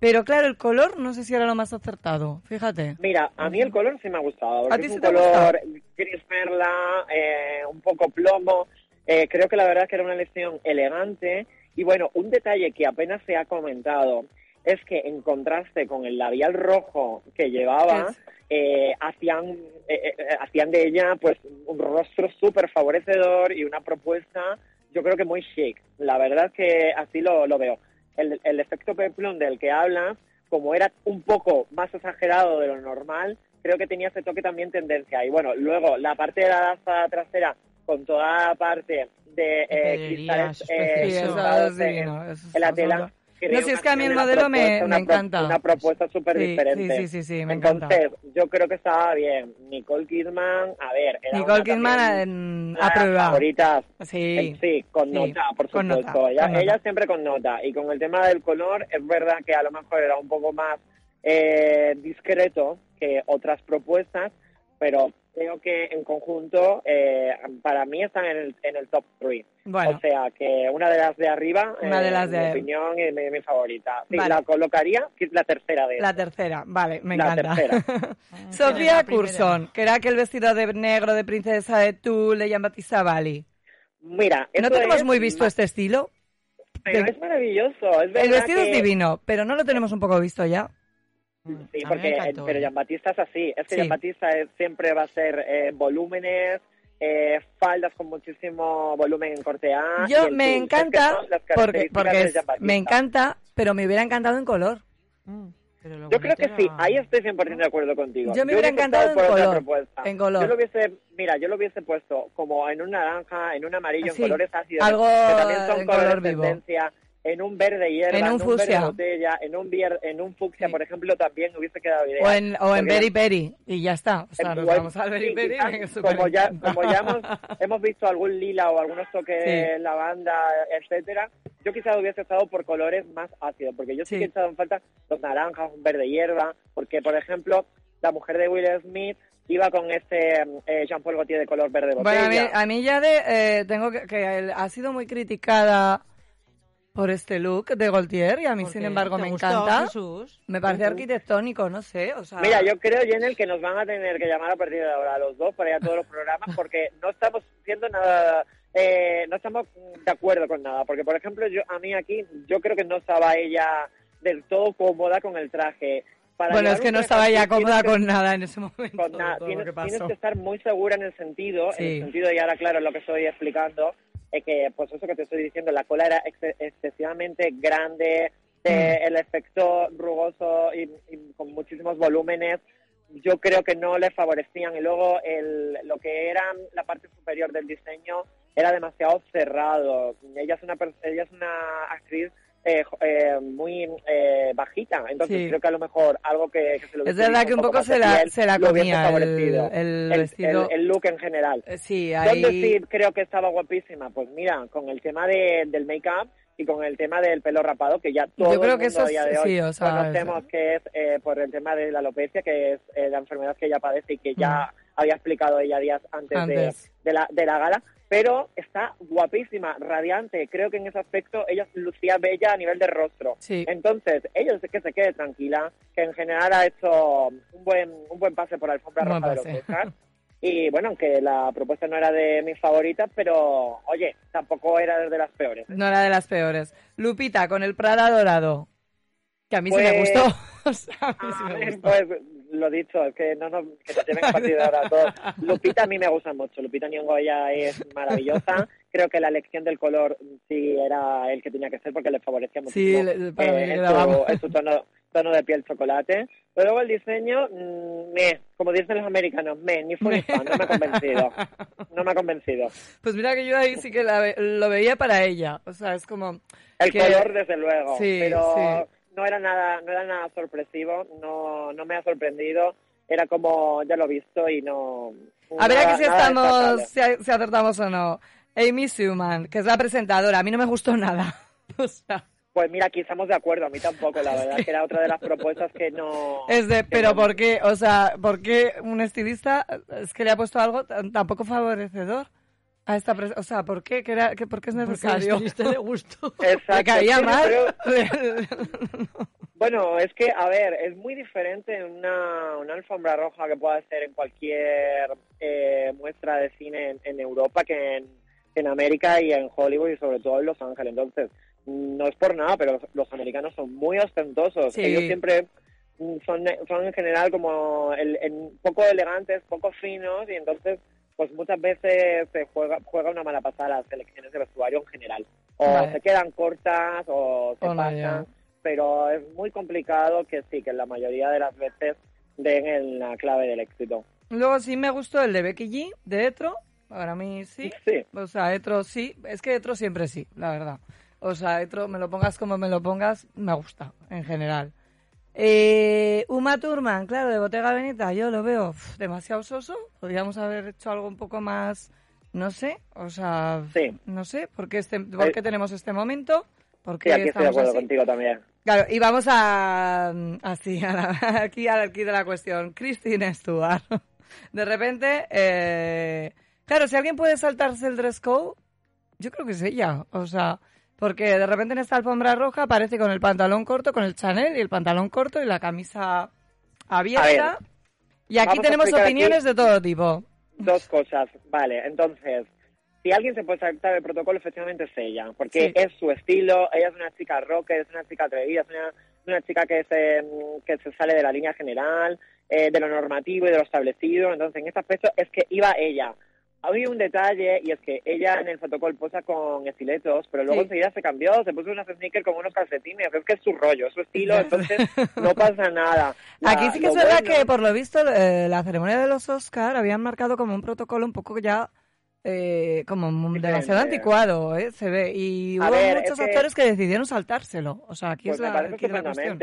Pero claro, el color no sé si era lo más acertado, fíjate. Mira, a mí el color sí me ha gustado. ¿A ti es sí un te ha gustado? color gris perla, eh, un poco plomo. Eh, creo que la verdad es que era una elección elegante. Y bueno, un detalle que apenas se ha comentado es que en contraste con el labial rojo que llevaba, eh, hacían, eh, eh, hacían de ella pues un rostro súper favorecedor y una propuesta yo creo que muy chic. La verdad es que así lo, lo veo. El, el efecto peplum del que hablas, como era un poco más exagerado de lo normal, creo que tenía ese toque también tendencia. Y bueno, luego la parte de la daza trasera con toda la parte de eh, cristales eh, es en- divino, la tela. Creo No, si es que a mí el modelo me- encanta. Una propuesta súper Sí, diferente. sí, sí, sí, sí, me encanta. Entonces, yo creo que estaba bien. Nicole Kidman, a ver, era Nicole Kidman las aprueba. favoritas. Sí. Eh, Sí, con Sí, nota, por con supuesto. nota, ella, con nota. ella siempre con nota. Y con el tema del color, es verdad que a lo mejor era un poco más eh, discreto que otras propuestas, pero creo que en conjunto, eh, para mí están en el, en el top 3. Bueno. O sea, que una de las de arriba, Una de eh, las de- mi opinión, es mi, mi favorita. Sí, Vale. la colocaría, que es la tercera de La tercera, vale, me La encanta. tercera. *laughs* Sofía. Curson, que era aquel vestido de negro de princesa de Tulle de Jean-Baptiste Valli. Mira, ¿No tenemos es muy visto este estilo? pero de- es maravilloso. Es El vestido que- es divino, pero no lo tenemos un poco visto ya. Sí, A mí me porque encantó. pero Jean Batista es así. Es que Sí. Jean Batista es- siempre va a ser eh, volúmenes, eh, faldas con muchísimo volumen en corte A. Yo me tulle. Es que encanta, porque, porque es- me encanta, pero me hubiera encantado en color. Mm, pero Yo creo que sí, ahí estoy 100% de acuerdo contigo. Yo me hubiera encantado en por otra color, propuesta. en color. Yo lo hubiese, mira, yo lo hubiese puesto como en un naranja, en un amarillo, Sí, en colores ácidos, algo que también son en colores color de vivo. En un verde hierba, En un verde fucsia. botella, en un, vier- en un fucsia, Sí. por ejemplo, también hubiese quedado ideal. O en, o en Berry Peri, y ya está. O sea, nos vamos al Berry sí, como ya, como ya hemos, *laughs* hemos visto algún lila o algunos toques Sí. lavanda, etcétera, yo quizás hubiese estado por colores más ácidos, porque yo sí, que he echado en falta los naranjas, un verde hierba, porque por ejemplo, la mujer de Will Smith iba con este eh, Jean Paul Gaultier de color verde Bueno, a mí, botella. a mí ya de, eh, tengo que, que ha sido muy criticada por este look de Gaultier y a mí, ¿Por sin embargo, ¿Te me gustó, encanta. Jesús? Me parece arquitectónico, no sé, o sea... Mira, yo creo, Jenel, que nos van a tener que llamar a partir de ahora a los dos para ir a todos los programas porque no estamos siendo nada, eh, no estamos de acuerdo con nada. Porque, por ejemplo, yo a mí aquí, yo creo que no estaba ella del todo cómoda con el traje. Para bueno, es que no estaba ya cómoda que- con nada en ese momento. con nada. Tienes, que tienes pasó. que estar muy segura en el sentido, en el sentido, y ahora claro, lo que estoy explicando, es que, pues eso que te estoy diciendo, la cola era ex- excesivamente grande, eh, Mm. el efecto rugoso y, y con muchísimos volúmenes, yo creo que no le favorecían. Y luego el, lo que era la parte superior del diseño era demasiado cerrado. Ella es una, ella es una actriz eh, eh, muy eh, bajita, entonces Sí. creo que a lo mejor algo que, que se lo Es verdad que un poco se la- piel se la comía el- favorecido. el vestido. el look en general. Eh, Sí, ¿Dónde sí creo que estaba guapísima? Pues mira, con el tema de, del make-up y con el tema del pelo rapado, que ya todo Yo creo el que mundo eso a día de es- hoy sí, o sea, conocemos que es eh, por el tema de la alopecia, que es eh, la enfermedad que ella padece y que ya Mm. había explicado ella días antes, Antes. De, de la, de la gala. Pero está guapísima, radiante. Creo que en ese aspecto ella lucía bella a nivel de rostro. Sí. Entonces, ella que se quede tranquila, que en general ha hecho un buen un buen pase por la alfombra roja de los pase. Oscars. Y bueno, aunque la propuesta no era de mis favoritas, pero oye, tampoco era de las peores. No era de las peores. Lupita, con el Prada dorado. Que a mí sí me Pues- gustó. *laughs* O sea, a mí sí Ah, me gustó. pues lo dicho, es que no nos, que nos lleven partido ahora a todos. Lupita a mí me gusta mucho, Lupita Nyong'o es maravillosa. Creo que la elección del color sí era el que tenía que ser porque le favorecía muchísimo le- para mí eh, le en, daba- su, en su tono, tono de piel chocolate. Pero luego el diseño, mm, me, como dicen los americanos, me, ni fue no me ha *laughs* convencido. No me ha convencido. Pues mira que yo ahí sí que la lo veía para ella. O sea, es como... El que- color, desde luego, Sí, pero sí. No era nada, no era nada sorpresivo, no, no me ha sorprendido. Era como ya lo he visto y no. A ver aquí si estamos, si, si acertamos o no. Amy Schumann, que es la presentadora, a mí no me gustó nada. *laughs* O sea, Pues mira, aquí estamos de acuerdo, a mí tampoco, la *laughs* verdad, que era otra de las propuestas que no. es de, pero ¿por qué? O sea, ¿por qué un estilista es que le ha puesto algo tan, tan poco favorecedor a esta O sea, ¿por qué? ¿Qué era- qué- ¿Por qué es Porque necesario? estilista le gustó. *laughs* Exacto, Me caía sí, mal. pero- *laughs* Bueno, es que, a ver, es muy diferente una, una alfombra roja que pueda ser en cualquier eh, muestra de cine en, en Europa que en, en América y en Hollywood y sobre todo en Los Ángeles. Entonces, no es por nada, pero los, los americanos son muy ostentosos. Sí. Ellos siempre son, son en general como el, el- poco elegantes, poco finos y entonces pues muchas veces se juega, juega una mala pasada las selecciones de vestuario en general. O Vale. se quedan cortas o se pasan pero es muy complicado que sí, que la mayoría de las veces den en la clave del éxito. Luego sí me gustó el de Becky G, de Etro. Para mí sí. Sí. O sea, Etro sí. Es que Etro siempre sí, la verdad. O sea, Etro, me lo pongas como me lo pongas, me gusta, en general. Eh, Uma Thurman, claro, de Bottega Veneta, yo lo veo demasiado soso. Podríamos haber hecho algo un poco más, no sé, o sea, Sí. no sé, ¿por qué, este, por qué tenemos este momento? ¿Por Sí, aquí estoy de acuerdo así? contigo también. Claro, y vamos a así a la- *laughs* aquí al aquí de la cuestión. Christine Stewart. *laughs* De repente, eh, claro, si alguien puede saltarse el dress code, yo creo que es ella. O sea, porque de repente en esta alfombra roja aparece con el pantalón corto, con el Chanel y el pantalón corto y la camisa abierta. Ver, y aquí tenemos aquí- opiniones de todo tipo. Dos cosas, vale, entonces, si alguien se puede saltar el protocolo, efectivamente es ella, porque Sí. es su estilo, ella es una chica rocker, es una chica atrevida, es una, una chica que se, que se sale de la línea general, eh, de lo normativo y de lo establecido, entonces en este aspecto es que iba ella. Había un detalle y es que ella en el protocolo posa con estiletos, pero luego Sí. enseguida se cambió, se puso unas sneakers con unos calcetines, es que es su rollo, es su estilo, entonces no pasa nada. La- *laughs* Aquí sí que es verdad bueno- que, por lo visto, eh, la ceremonia de los Oscar habían marcado como un protocolo un poco ya eh, como demasiado anticuado, ¿eh? Se ve. Y hubo ver, muchos que- actores que decidieron saltárselo. O sea, aquí Pues es la, aquí la cuestión.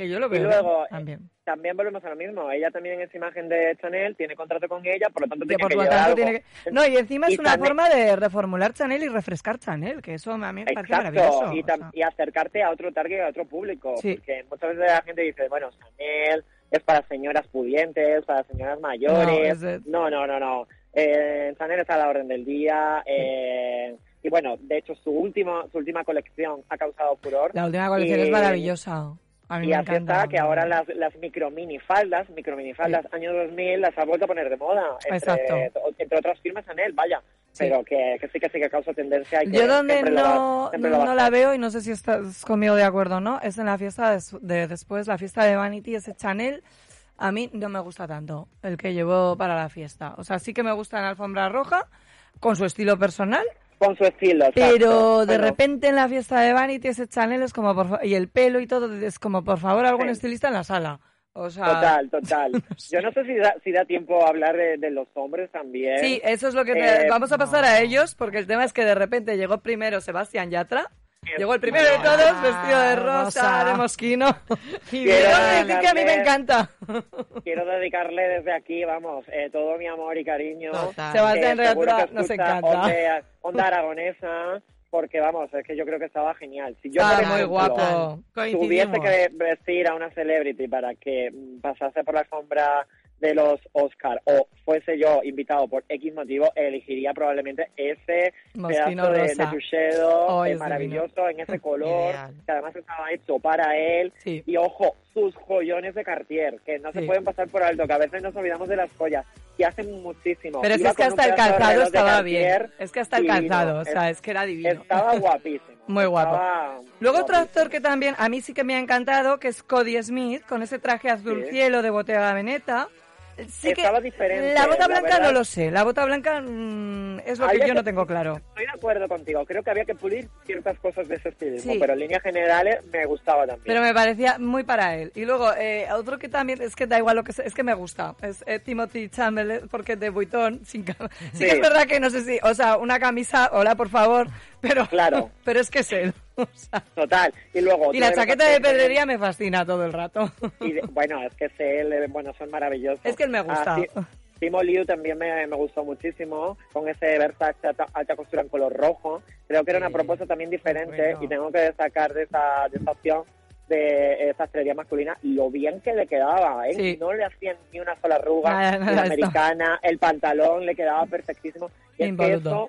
Estupendamente. Que yo lo Y luego, también. también volvemos a lo mismo. Ella también es imagen de Chanel, tiene contrato con ella, por lo tanto tiene por que lo llevar tanto algo. tiene que... No, y encima es una Chanel- forma de reformular Chanel y refrescar Chanel, que eso a mí me parece maravilloso. y, o tam- sea. y acercarte a otro target, a otro público. Sí. Porque muchas veces la gente dice, bueno, Chanel es para señoras pudientes, para señoras mayores. No, no, no, no. Eh, Chanel está a la orden del día. eh, y bueno, de hecho, su, último, su última colección ha causado furor. La última colección Y- es maravillosa. Y así está que ahora las, las micro minifaldas, micro minifaldas año 2000 las ha vuelto a poner de moda. Exacto. Entre, entre otras firmas Chanel, vaya. Sí. Pero que, que sí que sí que causa tendencia. Y que Yo donde no, va no la veo y no sé si estás conmigo de acuerdo o no, es en la fiesta de, de después, la fiesta de Vanity, ese Chanel. A mí no me gusta tanto el que llevó para la fiesta. O sea, sí que me gusta en alfombra roja, con su estilo personal, con su estilo. pero de repente en la fiesta de Vanity ese Chanel es como, por fa- y el pelo y todo, es como, por favor, algún Sí. estilista en la sala. O sea, Total, total. *laughs* Yo no sé si da, si da tiempo a hablar de, de los hombres también. Sí, eso es lo que te- Eh, vamos a pasar a ellos, porque el tema es que de repente llegó primero Sebastián Yatra, llegó el primero de Ah, todos vestido de rosa, rosa. de mosquino, *laughs* y Quiero tengo que decir que a mí me encanta. Quiero dedicarle desde aquí, vamos, eh, todo mi amor y cariño. Total. Sebastián que nos encanta. Onda, onda aragonesa, porque vamos, es que yo creo que estaba genial. Si yo, Ah, muy guapo. tuviese que vestir a una celebrity para que pasase por la alfombra de los Oscar o fuese yo invitado por X motivo, elegiría probablemente ese Moschino pedazo de, rosa. de Tuxedo Oh, eh, maravilloso en ese *laughs* color, Ideal. que además estaba hecho para él. Sí. Y ojo, sus joyones de Cartier, que no se Sí. pueden pasar por alto, que a veces nos olvidamos de las joyas, que hacen muchísimo. Pero es que, Iba es que con un hasta el calzado estaba bien. Es que hasta el divino. calzado, o sea, Es- que era divino. Estaba *laughs* guapísimo. Muy guapo. Estaba Luego otro actor que también a mí sí que me ha encantado, que es Cody Smith, con ese traje azul Sí. cielo de Bottega Veneta. Sí que Estaba diferente, La bota la blanca no lo sé. La bota blanca mm, es lo que yo no tengo claro. Estoy de acuerdo contigo. Creo que había que pulir ciertas cosas de ese estilismo, Sí. pero en líneas generales me gustaba también. Pero me parecía muy para él. Y luego, eh, otro que también, es que da igual lo que sea, es que me gusta. Es eh, Timothy Chamberlain, porque de Vuitton, *laughs* sin sí. Sí. que es verdad que no sé si, o sea, una camisa, hola por favor, pero, Claro. *laughs* pero es que es él. O *laughs* sea. Total. Y luego... y la chaqueta de pedrería me fascina todo el rato. y de- bueno, es que es él, bueno, son maravillosos. Es que él me gusta. Ah, sí, Timo Liu también me, me gustó muchísimo, con ese Versace alta, alta costura en color rojo. Creo que era una propuesta también diferente Bueno. y tengo que destacar de esa, de esa opción de esa estrella masculina lo bien que le quedaba, ¿eh? Sí. No le hacían ni una sola arruga, Nada, nada, la americana, el pantalón le quedaba perfectísimo. Y es que eso,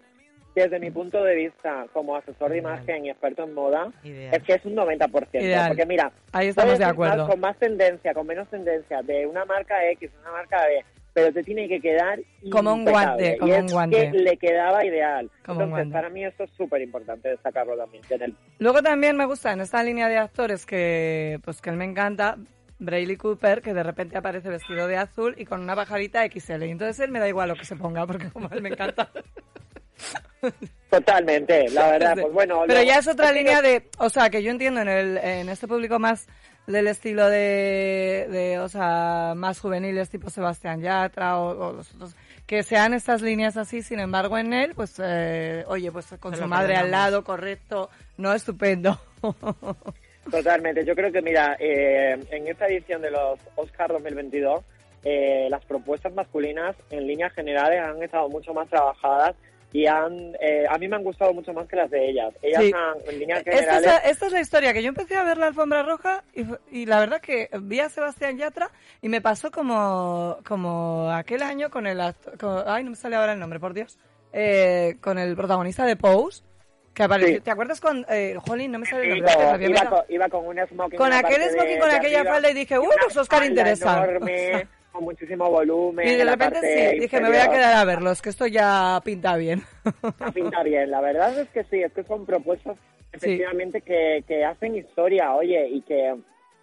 desde mi punto de vista, como asesor de imagen y experto en moda, Ideal. es que es un 90%. Ideal. Porque mira, Ahí estamos de acuerdo. con más tendencia, con menos tendencia, de una marca X, una marca B, pero te tiene que quedar Como un guante, Y como es un guante. que le quedaba ideal. Como Entonces, para mí eso es súper importante destacarlo también. el- Luego también me gusta en esta línea de actores que, pues que él me encanta, Brayley Cooper, que de repente aparece vestido de azul y con una pajarita XL. Y entonces él me da igual lo que se ponga, porque como él me encanta. *laughs* Totalmente, la verdad. Pues bueno, Pero lo- ya es otra línea de, o sea, que yo entiendo en el, en este público más del estilo de, de o sea, más juveniles tipo Sebastián Yatra o, o los otros, que sean estas líneas así, sin embargo en él, pues, eh, oye, pues con su madre al lado, correcto, no, estupendo. *laughs* Totalmente. Yo creo que, mira, eh, en esta edición de los Oscar 2022, eh, las propuestas masculinas en líneas generales han estado mucho más trabajadas y han, eh, a mí me han gustado mucho más que las de ellas. Ellas Sí. han, en líneas Esta es, generales... la, esta es la historia, que yo empecé a ver la alfombra roja y, y la verdad que vi a Sebastián Yatra y me pasó como, como aquel año con el acto- con- ay, no me sale ahora el nombre, por Dios, eh, con el protagonista de Pose, que apareció, Sí. ¿te acuerdas con, eh, Jolín, no me sale el nombre, iba, iba con un smoking. Con aquel smoking, con aquella falda y dije, ¡uh, los Oscar falda interesan! enorme, *laughs* con muchísimo volumen. Y de repente sí, dije, me voy a quedar a verlos, que esto ya pinta bien. Pinta bien, la verdad es que sí, es que son propuestas efectivamente que, que hacen historia, oye, y que,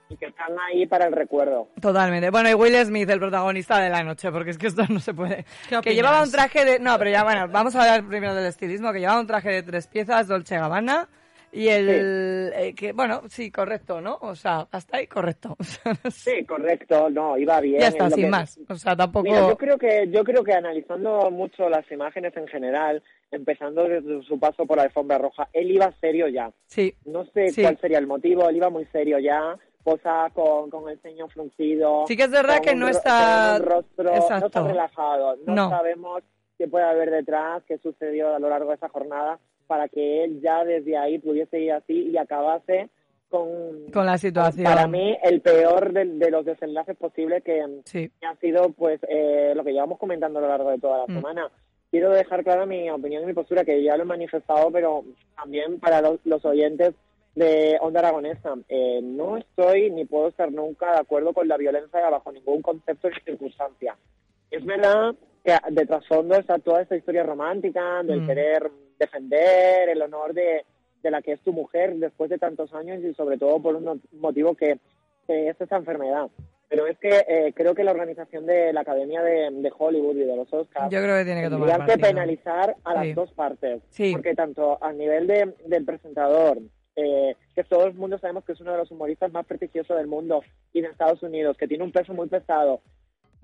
y que están ahí para el recuerdo. Totalmente. Bueno, y Will Smith, el protagonista de la noche, porque es que esto no se puede. ¿Qué Que llevaba un traje de. No, pero ya bueno, vamos a hablar primero del estilismo, que llevaba un traje de tres piezas, Dolce Gabbana. Y el. eh, que, bueno, sí, correcto, ¿no? O sea, hasta ahí correcto. *laughs* O sea, no sé. Sí, correcto, no, iba bien. ya está, sin que- más. O sea, tampoco. Mira, yo creo que yo creo que analizando mucho las imágenes en general, empezando desde su paso por la alfombra roja, él iba serio ya. Sí. No sé Sí. cuál sería el motivo, él iba muy serio ya, posa con, con el ceño fruncido. Sí que es verdad que no está- rostro, no Exacto. está relajado, no, No. sabemos qué puede haber detrás, qué sucedió a lo largo de esa jornada, para que él ya desde ahí pudiese ir así y acabase con, Con la situación. para mí, el peor de, de los desenlaces posibles que, Sí. ha sido pues eh, lo que llevamos comentando a lo largo de toda la Mm. semana. Quiero dejar clara mi opinión y mi postura, que ya lo he manifestado, pero también para los, los oyentes de Onda Aragonesa. Eh, no estoy ni puedo estar nunca de acuerdo con la violencia bajo ningún concepto ni circunstancia. Es verdad que de trasfondo está toda esta historia romántica del Mm. querer defender el honor de, de la que es tu mujer después de tantos años y sobre todo por un mo- motivo que, que es esa enfermedad. Pero es que eh, creo que la organización de la Academia de, de Hollywood y de los Oscars Yo creo que tiene que tomar penalizar a las Sí. dos partes. Sí. Porque tanto a nivel de, del presentador, eh, que todo el mundo sabemos que es uno de los humoristas más prestigiosos del mundo y de Estados Unidos, que tiene un peso muy pesado,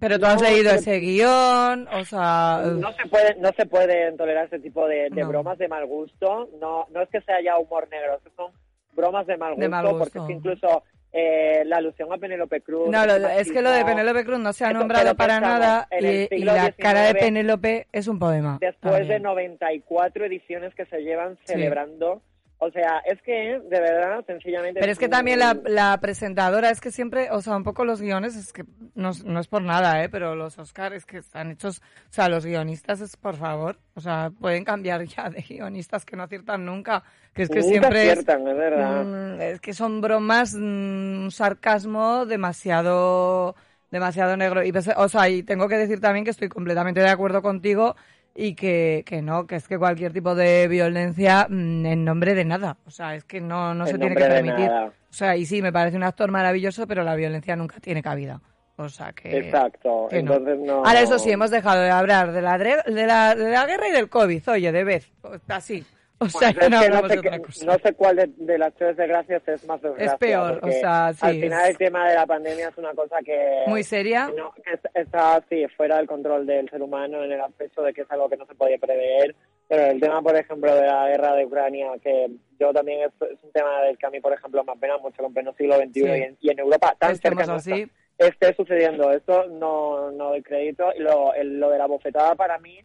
Pero tú has No, leído ese guion, o sea. no se puede no se pueden tolerar ese tipo de, de No. bromas de mal gusto no no es que sea ya humor negro es son bromas de mal gusto, De mal porque gusto. es que incluso eh, la alusión a Penélope Cruz No, lo- ese es que lo de Penélope Cruz no se ha nombrado para nada y, y la cara de XIX, Penélope es un poema. después de también. 94 ediciones que se llevan celebrando O sea, es que, de verdad, sencillamente... Pero es que también la, la presentadora, es que siempre, o sea, un poco los guiones, es que no, es- no es por nada, ¿eh? Pero los Oscars es que están hechos, o sea, los guionistas es, por favor, o sea, pueden cambiar ya de guionistas que no aciertan nunca, que es que Nunca siempre aciertan, es verdad. mm, es que son bromas, mm, un sarcasmo demasiado, demasiado negro. Y, pues, o sea, y tengo que decir también que estoy completamente de acuerdo contigo y que, que no, que es que cualquier tipo de violencia mm, en nombre de nada. O sea, es que no, no En se tiene que permitir. O sea, y sí, me parece un actor maravilloso, pero la violencia nunca tiene cabida. O sea que. Exacto, que no. entonces no... Ahora, eso sí, hemos dejado de hablar de la, de la, de la guerra y del COVID, oye, de vez. Así. O sea, Pues es no que hablamos sé de qué- otra cosa. no sé cuál de, de las tres desgracias es más desgracia. peor, porque o sea, sí, Al final es- el tema de la pandemia es una cosa que... Muy seria. no, que es- está así, fuera del control del ser humano en el aspecto de que es algo que no se podía prever. Pero el tema, por ejemplo, de la guerra de Ucrania, que yo también es, es un tema del que a mí, por ejemplo, me apena mucho en pleno siglo XXI Sí. y, en, y en Europa tan cerca nuestra, así. esté sucediendo esto, no, no doy crédito. Y lo, el- lo de la bofetada para mí,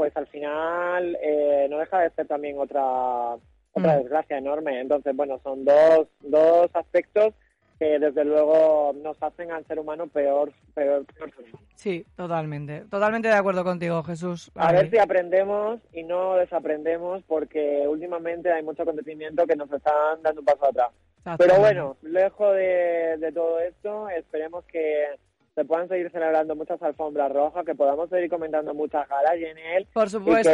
pues al final eh, no deja de ser también otra otra Mm. desgracia enorme. Entonces, bueno, son dos, dos aspectos que desde luego nos hacen al ser humano peor, peor, peor ser humano. Sí, totalmente. Totalmente de acuerdo contigo, Jesús. A Ay. ver si aprendemos y no desaprendemos porque últimamente hay mucho acontecimiento que nos están dando un paso atrás. Pero bueno, lejos de, de todo esto, esperemos que se puedan seguir celebrando muchas alfombras rojas, que podamos seguir comentando muchas galas y en él. Por supuesto.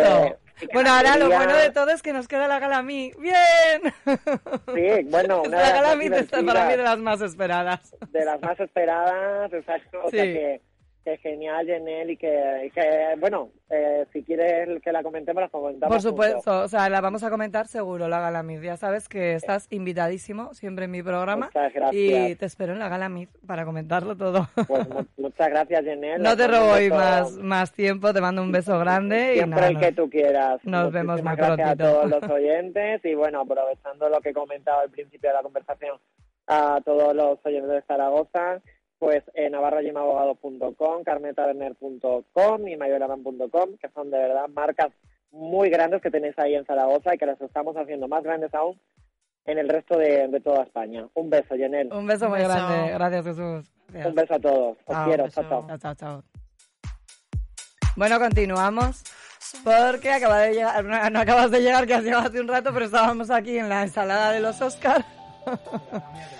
y que *laughs* bueno, ahora lo bueno de todo es que nos queda la gala a mí. ¡Bien! *laughs* Sí, bueno, *laughs* una la gala a mí está para mí de las más esperadas. de las más esperadas, exacto. O sea Sí. Que, genial, Jenel, y que, y que bueno, eh, si quieres que la comentemos, la comentamos. Por juntos. supuesto, o sea, la vamos a comentar seguro, la Gala Mid. Ya sabes que estás invitadísimo siempre en mi programa. Muchas gracias. Y te espero en la Gala Mid para comentarlo todo. Pues mu- muchas gracias, Jenel. No te robo hoy más, más tiempo, te mando un beso grande y Siempre nada, el que tú quieras. nos vemos muy gracias prontito. a todos los oyentes y bueno, aprovechando lo que comentaba al principio de la conversación a todos los oyentes de Zaragoza, pues en navarroyimabogados.com, carmetaberner.com y mayolaman.com, que son de verdad marcas muy grandes que tenéis ahí en Zaragoza y que las estamos haciendo más grandes aún en el resto de, de toda España. Un beso, Jenel. Un beso muy Un beso. grande. Gracias, Jesús. Gracias. Un beso a todos. Os Chao, quiero. Chao, chao. Chao, chao, chao. Bueno, continuamos. Porque acaba de llegar, no, no acabas de llegar, que has llegado hace un rato, pero estábamos aquí en la ensalada de los Oscar. *laughs*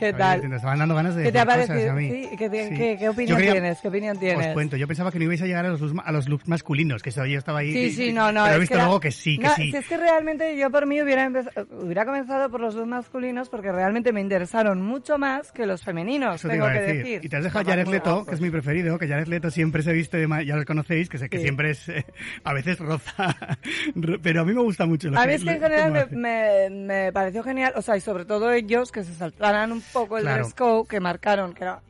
¿Qué tal? Te estaban dando ganas de ¿Qué te decir cosas a mí. Sí, ¿qué, te- Sí. qué- qué opinión tienes? ¿Qué opinión tienes? Os cuento, yo pensaba que no ibais a llegar a los, looks- a los looks masculinos, que yo estaba ahí. Sí, y- sí, no, no. Pero he visto que luego que sí, que No, sí. si es que realmente yo por mí hubiera, empezado- hubiera comenzado por los dos masculinos porque realmente me interesaron mucho más que los femeninos, Eso te tengo a que decir. decir. Y te has dejado Jared Leto, que es mi preferido, que Jared Leto siempre se viste de ya lo conocéis, que sé que Sí. siempre es, eh, *laughs* a veces roza, ro- *laughs* pero a mí me gusta mucho. Lo A mí es que en general me, me, me pareció genial, o sea, y sobre todo ellos que se saltaran un poco el Claro. dress code que marcaron, que era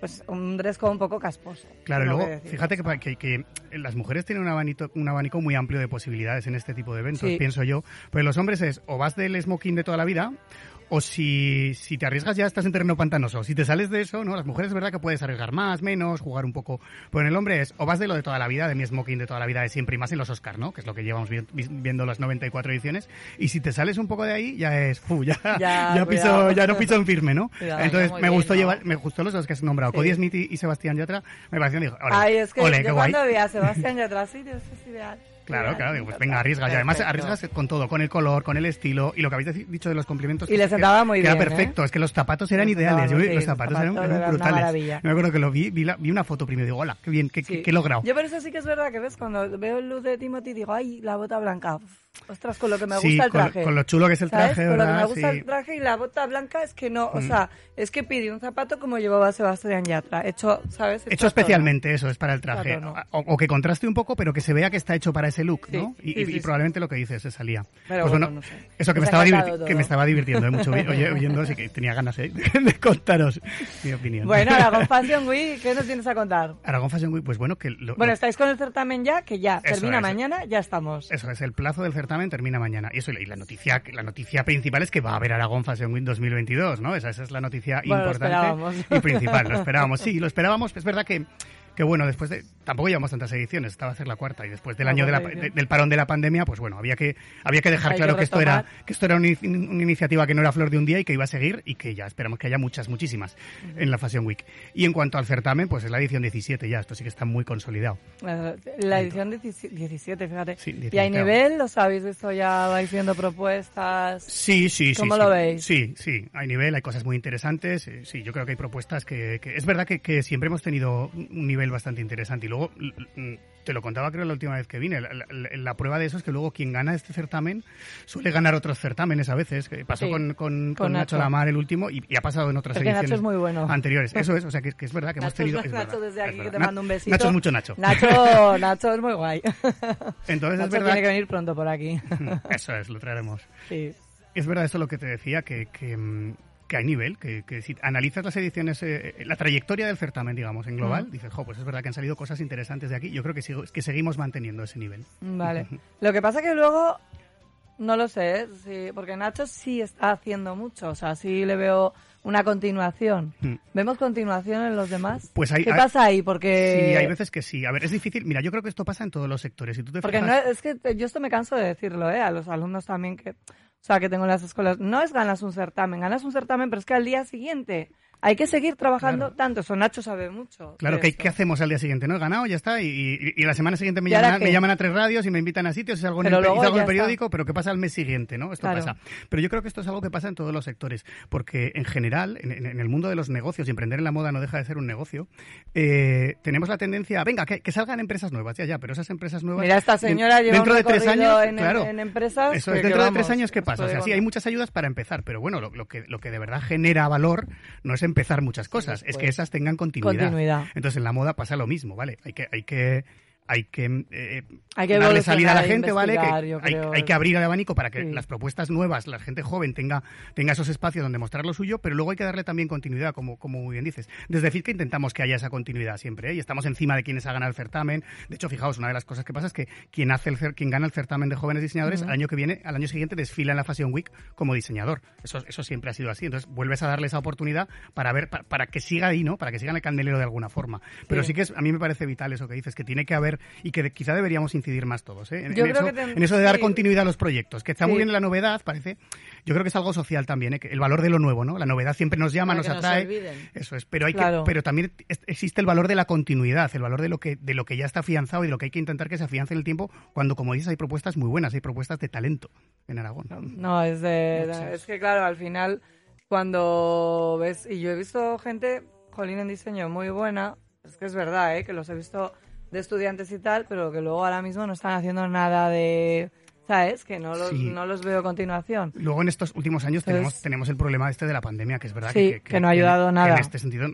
pues un dress code un poco casposo. Claro, y luego, que fíjate que, que, que las mujeres tienen un abanico, un abanico muy amplio de posibilidades en este tipo de eventos, Sí. pienso yo. Pues los hombres es, o vas del smoking de toda la vida, o si, si te arriesgas ya estás en terreno pantanoso. Si te sales de eso, ¿no? Las mujeres es verdad que puedes arriesgar más, menos, jugar un poco. Pero en el hombre es, o vas de lo de toda la vida, de mi smoking de toda la vida de siempre, y más en los Oscars, ¿no? Que es lo que llevamos vi- vi- viendo las 94 ediciones. Y si te sales un poco de ahí, ya es, fu, ya, *laughs* Ya, *laughs* ya, piso, cuidado. ya no piso en firme, ¿no? Cuidado. Entonces, me bien, gustó ¿no? llevar, me gustó los dos que has nombrado, Sí. Cody Smith y, Sebastián Yatra, me parecieron, digo, ole, Ay, es que ole, yo qué guay. cuando vi a *laughs* Sebastián Yatra, sí, Dios, es ideal. Claro, claro, digo, pues venga, arriesga. Y además Perfecto. arriesgas con todo, con el color, con el estilo y lo que habéis dicho de los complementos. Y que- le que- sentaba muy que Era bien, perfecto, ¿eh? es que los zapatos eran Le ideales. sentaba, Yo, sí, los zapatos los eran, zapatos eran eran una brutales. Me acuerdo que lo vi, vi, la- vi una foto primero y digo, hola, qué bien, qué, Sí. qué- logrado. Yo por eso sí que es verdad que ves, cuando veo el look de Timothy digo, ay, la bota blanca. Uf, Ostras, con lo que me Sí, gusta el con- traje. con lo chulo que es el ¿Sabes? traje, Con lo que me ¿verdad? gusta Sí. el traje y la bota blanca es que no, o Mm. sea, es que pide un zapato como llevaba Sebastián Yatra. Hecho, ¿sabes? Hecho tono. especialmente eso, es para el traje. Hecho a tono. O, o que contraste un poco, pero que se vea que está hecho para ese look, Sí, ¿no? Y, y- y probablemente lo que dices se salía. Pero Pues bueno, bueno, no sé. eso que me, estaba que todo. me estaba divirtiendo ¿eh? mucho *laughs* oye- oyendo, así que tenía ganas ¿eh? *laughs* de contaros mi opinión. Bueno, *laughs* Aragón Fashion Week, ¿qué nos tienes a contar? Aragón Fashion Week, pues bueno, que lo- Bueno, estáis con el certamen ya, que ya termina mañana, ya estamos. Eso es, el plazo del certamen termina mañana. Y eso, y la noticia, la noticia principal es que va a haber Aragón Fashion Week 2022, ¿no? Esa, esa es la noticia Bueno, importante y principal. Lo esperábamos, sí, lo esperábamos. Es verdad que, que bueno, después de... Tampoco llevamos tantas ediciones, estaba a hacer la cuarta, y después del La año de la- de- del parón de la pandemia, pues bueno, había que, había que dejar Hay claro que que, esto era, que esto era una, in- una iniciativa que no era flor de un día y que iba a seguir y que ya esperamos que haya muchas, muchísimas en la Fashion Week. Y en cuanto al certamen, pues es la edición 17 ya, esto sí que está muy consolidado. La edición 17, fíjate. Sí, y hay 17. nivel, ¿los habéis visto ya vais viendo propuestas? Sí, sí, sí. ¿Cómo sí. lo veis? Sí, sí, hay nivel, hay cosas muy interesantes. eh, Sí, yo creo que hay propuestas que... que- es verdad que, que siempre hemos tenido un nivel bastante interesante. Y luego, l- l- te lo contaba creo la última vez que vine, la, la- la prueba de eso es que luego quien gana este certamen suele ganar otros certámenes a veces. que pasó Sí, con, con, con con Nacho. Lamar el último y, y ha pasado en otras Es que Nacho ediciones es muy bueno. anteriores. Eso es, o sea, que, que es verdad que hemos tenido... es Nacho verdad, desde es aquí que te Na- mando un besito. Nacho es mucho Nacho. Nacho, *laughs* Nacho es muy guay. Entonces Nacho es verdad... tiene que venir pronto por aquí. *laughs* Eso es, lo traeremos. sí. Es verdad eso lo que te decía, que, que, mm, que hay nivel, que, que si analizas las ediciones, eh, la trayectoria del certamen, digamos, en global, dices, jo, pues es verdad que han salido cosas interesantes de aquí. Yo creo que, sigo- que seguimos manteniendo ese nivel. Vale. Lo que pasa que luego, no lo sé, ¿eh? sí, porque Nacho sí está haciendo mucho, o sea, sí le veo una continuación. ¿Vemos continuación en los demás? Pues hay- ¿Qué hay- pasa ahí? Porque... Sí, hay veces que sí. A ver, es difícil. Mira, yo creo que esto pasa en todos los sectores. Si tú te Porque no fijas- es, es que yo esto me canso de decirlo, ¿eh? A los alumnos también que, o sea, que tengo en las escuelas. No es ganas un certamen, ganas un certamen, pero es que al día siguiente hay que seguir trabajando Claro. tanto. Eso Nacho sabe mucho. Claro, de ¿qué, hacemos al día siguiente? ¿No? He ganado, ya está. Y, y- y la semana siguiente me ¿Y ahora llaman, a, me llaman a tres radios y me invitan a sitios y salgo, en el, luego en el periódico, pero ¿qué pasa al mes siguiente? ¿no? Esto Claro. pasa. Pero yo creo que esto es algo que pasa en todos los sectores. Porque en general, en, el mundo de los negocios, y emprender en la moda no deja de ser un negocio, eh, tenemos la tendencia, venga, que, que salgan empresas nuevas, ya, ya, pero esas empresas nuevas. Mira, esta señora lleva dentro un de tres años, en- claro. en empresas Eso que- es, que dentro de tres años, ¿qué pasa? O sea, sí, hay muchas ayudas para empezar, pero bueno, lo, lo que, lo que de verdad genera valor no es empezar muchas cosas, es que esas tengan continuidad. Continuidad. Entonces en la moda pasa lo mismo, ¿vale? Hay que, hay que, hay que, eh, Hay que darle salida a la e gente, ¿vale? Que hay, que abrir el abanico para que Sí. las propuestas nuevas, la gente joven tenga, tenga esos espacios donde mostrar lo suyo, pero luego hay que darle también continuidad, como, como muy bien dices. Desde decir que intentamos que haya esa continuidad siempre, ¿eh? y estamos encima de quienes ha ganado el certamen. De hecho, fijaos, una de las cosas que pasa es que quien hace el cer- quien gana el certamen de jóvenes diseñadores, al año que viene, al año siguiente desfila en la Fashion Week como diseñador. Eso, eso siempre ha sido así. Entonces vuelves a darle esa oportunidad para ver, para, para que siga ahí, ¿no? Para que siga en el candelero de alguna forma. Pero Sí. sí que es, a mí me parece vital eso que dices, que tiene que haber, y que quizá deberíamos incidir más todos, ¿eh? En, Yo en creo eso, que en eso de dar sí. continuidad a los proyectos, que está muy Sí. bien la novedad, parece. Yo creo que es algo social también, ¿eh? El valor de lo nuevo, ¿no? La novedad siempre nos llama, Para nos no atrae. olviden. eso es, pero hay Claro. que, pero también existe el valor de la continuidad, el valor de lo que, de lo que ya está afianzado y de lo que hay que intentar que se afiance en el tiempo, cuando como dices hay propuestas muy buenas, hay propuestas de talento en Aragón. No, es de, es que claro, al final cuando ves y yo he visto gente, jolín en diseño muy buena, es que es verdad, ¿eh? que los he visto de estudiantes y tal, pero que luego ahora mismo no están haciendo nada de, ¿sabes? Que no los, Sí. no los veo a continuación. Luego en estos últimos años tenemos, Entonces- tenemos el problema este de la pandemia, que es verdad Sí, que, que no ha ayudado que nada. En este sentido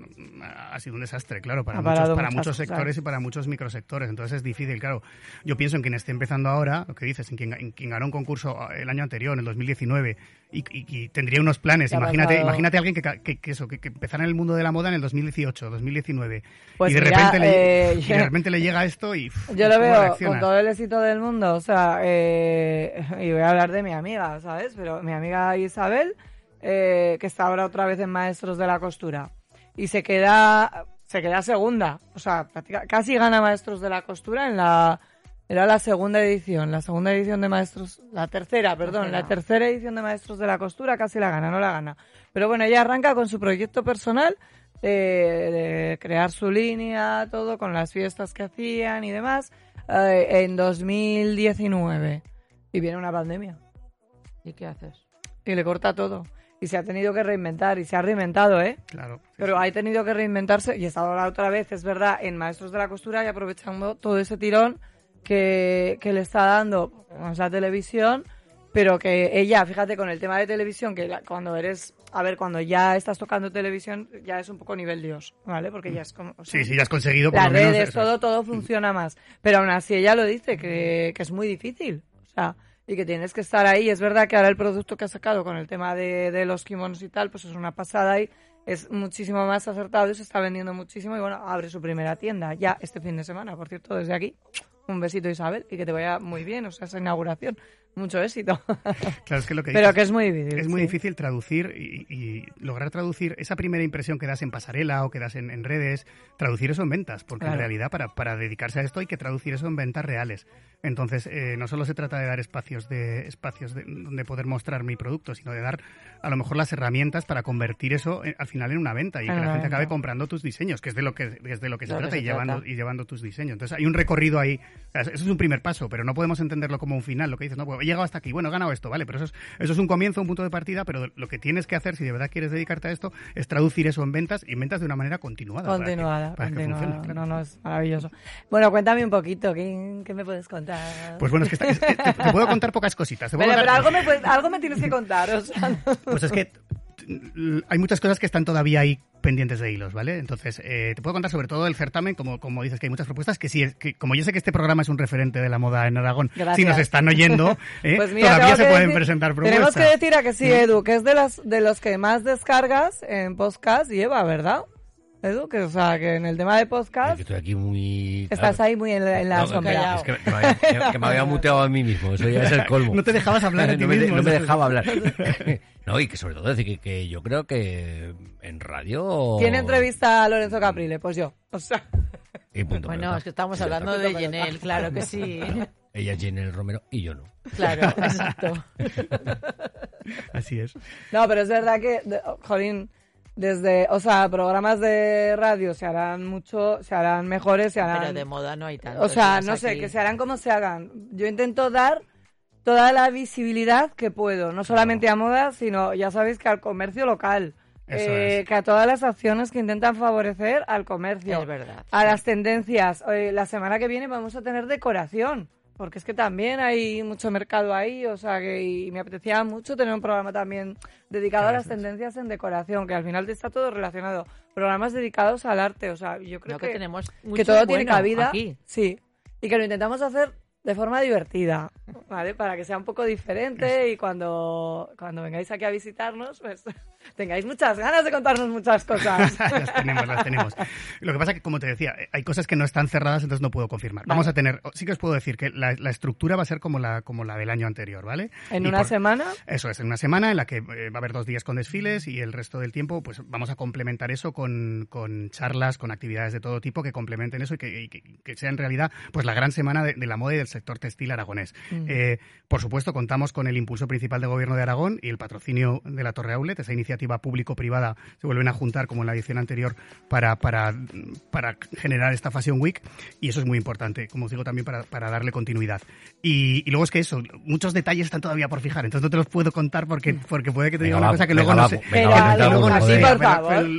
ha sido un desastre, claro, para Ha muchos, para muchos cosas. sectores y para muchos microsectores. Entonces es difícil, claro. Yo pienso en quien esté empezando ahora, lo que dices, en quien, en quien ganó un concurso el año anterior, en el 2019, y, y- y tendría unos planes. ¿Qué ha Imagínate, imagínate a alguien que, que, que eso, que, que empezara en el mundo de la moda en el 2018, 2019, Pues y, de mira, repente le, eh, y de repente le llega esto y... Yo lo ¿cómo veo reaccionas? con todo el éxito del mundo, o sea, eh, *laughs* y voy a hablar de mi amiga, ¿sabes? Pero mi amiga Isabel, eh, que está ahora otra vez en Maestros de la Costura, y se queda, se queda segunda, o sea, casi gana Maestros de la Costura en la, era la segunda edición, la segunda edición de Maestros, la tercera, perdón, la tercera edición de Maestros de la Costura casi la gana, no la gana. Pero bueno, ella arranca con su proyecto personal de, de crear su línea, todo, con las fiestas que hacían y demás, eh, en 2019. Y viene una pandemia. ¿Y qué haces? Y le corta todo. Y se ha tenido que reinventar. Y se ha reinventado, ¿eh? Claro. sí, Pero ha tenido que reinventarse. Y está ahora otra vez, es verdad, en Maestros de la Costura y aprovechando todo ese tirón que, que le está dando pues, la televisión. Pero que ella, fíjate, con el tema de televisión, que la- cuando eres, a ver, cuando ya estás tocando televisión, ya es un poco nivel Dios, ¿vale? Porque ya es como... o sea, Sí, sí, ya has conseguido por las lo menos redes, eso todo, todo funciona más. Pero aún así ella lo dice, que, que es muy difícil. O sea, y que tienes que estar ahí. Es verdad que ahora el producto que ha sacado con el tema de, de los kimonos y tal, pues es una pasada y es muchísimo más acertado y se está vendiendo muchísimo. Y bueno, abre su primera tienda ya este fin de semana. Por cierto, desde aquí, un besito Isabel y que te vaya muy bien, o sea, esa inauguración mucho éxito. *laughs* Claro, es que lo que Pero dices- que es muy difícil. Es muy sí. difícil traducir y, y lograr traducir esa primera impresión que das en pasarela o que das en, en redes, traducir eso en ventas, porque Claro. en realidad para, para dedicarse a esto hay que traducir eso en ventas reales. Entonces, eh, no solo se trata de dar espacios de espacios de, donde poder mostrar mi producto, sino de dar a lo mejor las herramientas para convertir eso eh, al final en una venta y En que la gente acabe comprando tus diseños, que es de lo que, es de lo que se Lo que trata, se y, llevando, y llevando tus diseños. Entonces, hay un recorrido ahí. O sea, Eso es un primer paso, pero no podemos entenderlo como un final. Lo que dices, no, pues he llegado hasta aquí, bueno, he ganado esto, ¿vale? Pero eso es, eso es un comienzo, un punto de partida, pero lo que tienes que hacer, si de verdad quieres dedicarte a esto, es traducir eso en ventas y en ventas de una manera continuada. para que- Continuada, para que continuada. funcione, claro. No, no, es maravilloso. Bueno, cuéntame un poquito, ¿qué, qué me puedes contar? Pues bueno, es que está- es- te, te puedo contar pocas cositas. Te puedo pero, pero contar- algo, me, puedes- algo me tienes que contar, o sea, no- Pues es que mm, hay muchas cosas que están todavía ahí pendientes de hilos, ¿vale? Entonces, eh, te puedo contar sobre todo el certamen, como, como dices que hay muchas propuestas, que sí, es- que como yo sé que este programa es un referente de la moda en Aragón, Gracias. si nos están oyendo, *laughs* ¿eh? Pues mira, todavía se pueden decir- presentar Tenemos propuestas. que decir a que sí, Edu, que es de, las, de los que más descargas en podcast lleva, ¿verdad? Edu, que o sea, que en el tema de Es podcast que estoy aquí muy... estás claro. ahí muy en la, en la No, sombra. Es que, me había, que- que me había muteado a mí mismo, eso ya es el colmo. No te dejabas hablar *laughs* a ti no, me, no me dejaba hablar. *laughs* no, y que sobre todo decir que, que yo creo que en radio... ¿Quién entrevista a Lorenzo Caprile? Pues yo. O sea, Y punto Bueno, pelota. es que estamos hablando de Yenel, claro que sí. *laughs* Ella es Jenny Romero y yo no. Claro, exacto. Así es. no, pero es verdad que, de- jolín, desde, o sea, programas de radio se harán mucho, se harán mejores, se harán... Pero de moda no hay tanto. O sea, no sé, aquí. que se harán como se hagan. Yo intento dar toda la visibilidad que puedo, no solamente a moda, sino ya sabéis que al comercio local. Eso Eh, es. que a todas las acciones que intentan favorecer al comercio, Es verdad. a las tendencias. Eh, la semana que viene vamos a tener decoración, porque es que también hay mucho mercado ahí, o sea que y me apetecía mucho tener un programa también dedicado a las tendencias en decoración, que al final está todo relacionado. Programas dedicados al arte, o sea, yo creo Creo que, tenemos que todo tiene cabida. aquí. Sí. Y que lo intentamos hacer de forma divertida, ¿vale? Para que sea un poco diferente y cuando, cuando vengáis aquí a visitarnos, pues *laughs* tengáis muchas ganas de contarnos muchas cosas. *laughs* las tenemos, las tenemos. Lo que pasa que, como te decía, hay cosas que no están cerradas, entonces no puedo confirmar. Vamos a tener, sí que os puedo decir que la, la estructura va a ser como la, como la del año anterior, ¿vale? En Y una por- semana, Eso es, en una semana en la que eh, va a haber dos días con desfiles y el resto del tiempo pues vamos a complementar eso con, con charlas, con actividades de todo tipo que complementen eso y que, y que- que sea en realidad pues la gran semana de, de la moda y del sector textil aragonés. Eh, por supuesto, contamos con el impulso principal del Gobierno de Aragón y el patrocinio de la Torre Aulet, esa iniciativa público-privada se vuelven a juntar como en la edición anterior para, para, para generar esta Fashion Week y eso es muy importante, como os digo, también para, para darle continuidad. Y, y luego es que eso, muchos detalles están todavía por fijar, entonces no te los puedo contar porque, porque puede que te diga una cosa que luego no va, sé.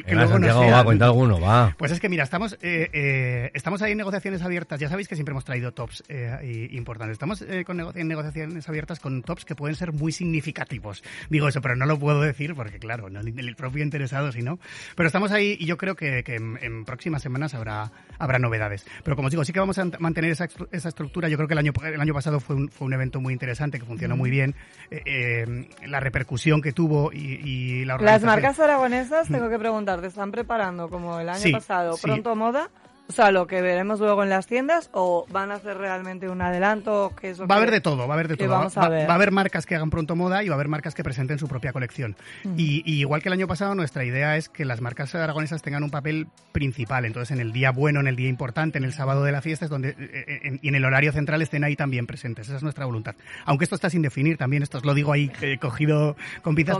que luego no Santiago, sea. va, cuenta alguno, va. Pues es que mira, estamos, eh, eh, estamos ahí en negociaciones abiertas. Ya sabéis que siempre hemos traído tops eh, y- importantes. Estamos eh, con nego- en negociaciones abiertas con tops que pueden ser muy significativos. Digo eso, pero no lo puedo decir porque, claro, no, el, el propio interesado, si no. Pero estamos ahí y yo creo que, que en, en próximas semanas habrá, habrá novedades. Pero como os digo, sí que vamos a mantener esa, esa estructura. Yo creo que el año, el año pasado fue un, fue un evento muy interesante que funcionó muy bien. Eh, eh, la repercusión que tuvo y, y la las organización. marcas aragonesas, tengo que preguntar, ¿te están preparando como el año Sí, pasado, sí. pronto moda? O sea, lo que veremos luego en las tiendas, o van a hacer realmente un adelanto, ¿qué es lo Va a haber de todo, va a haber de todo. Va, vamos a ver? va a haber marcas que hagan pronto moda y va a haber marcas que presenten su propia colección. y, y igual que el año pasado, nuestra idea es que las marcas aragonesas tengan un papel principal. Entonces, en el día bueno, en el día importante, en el sábado de la fiesta, es donde, eh, eh, en- y en el horario central estén ahí también presentes. Esa es nuestra voluntad. Aunque esto está sin definir también, esto os lo digo ahí eh, cogido con pinzas,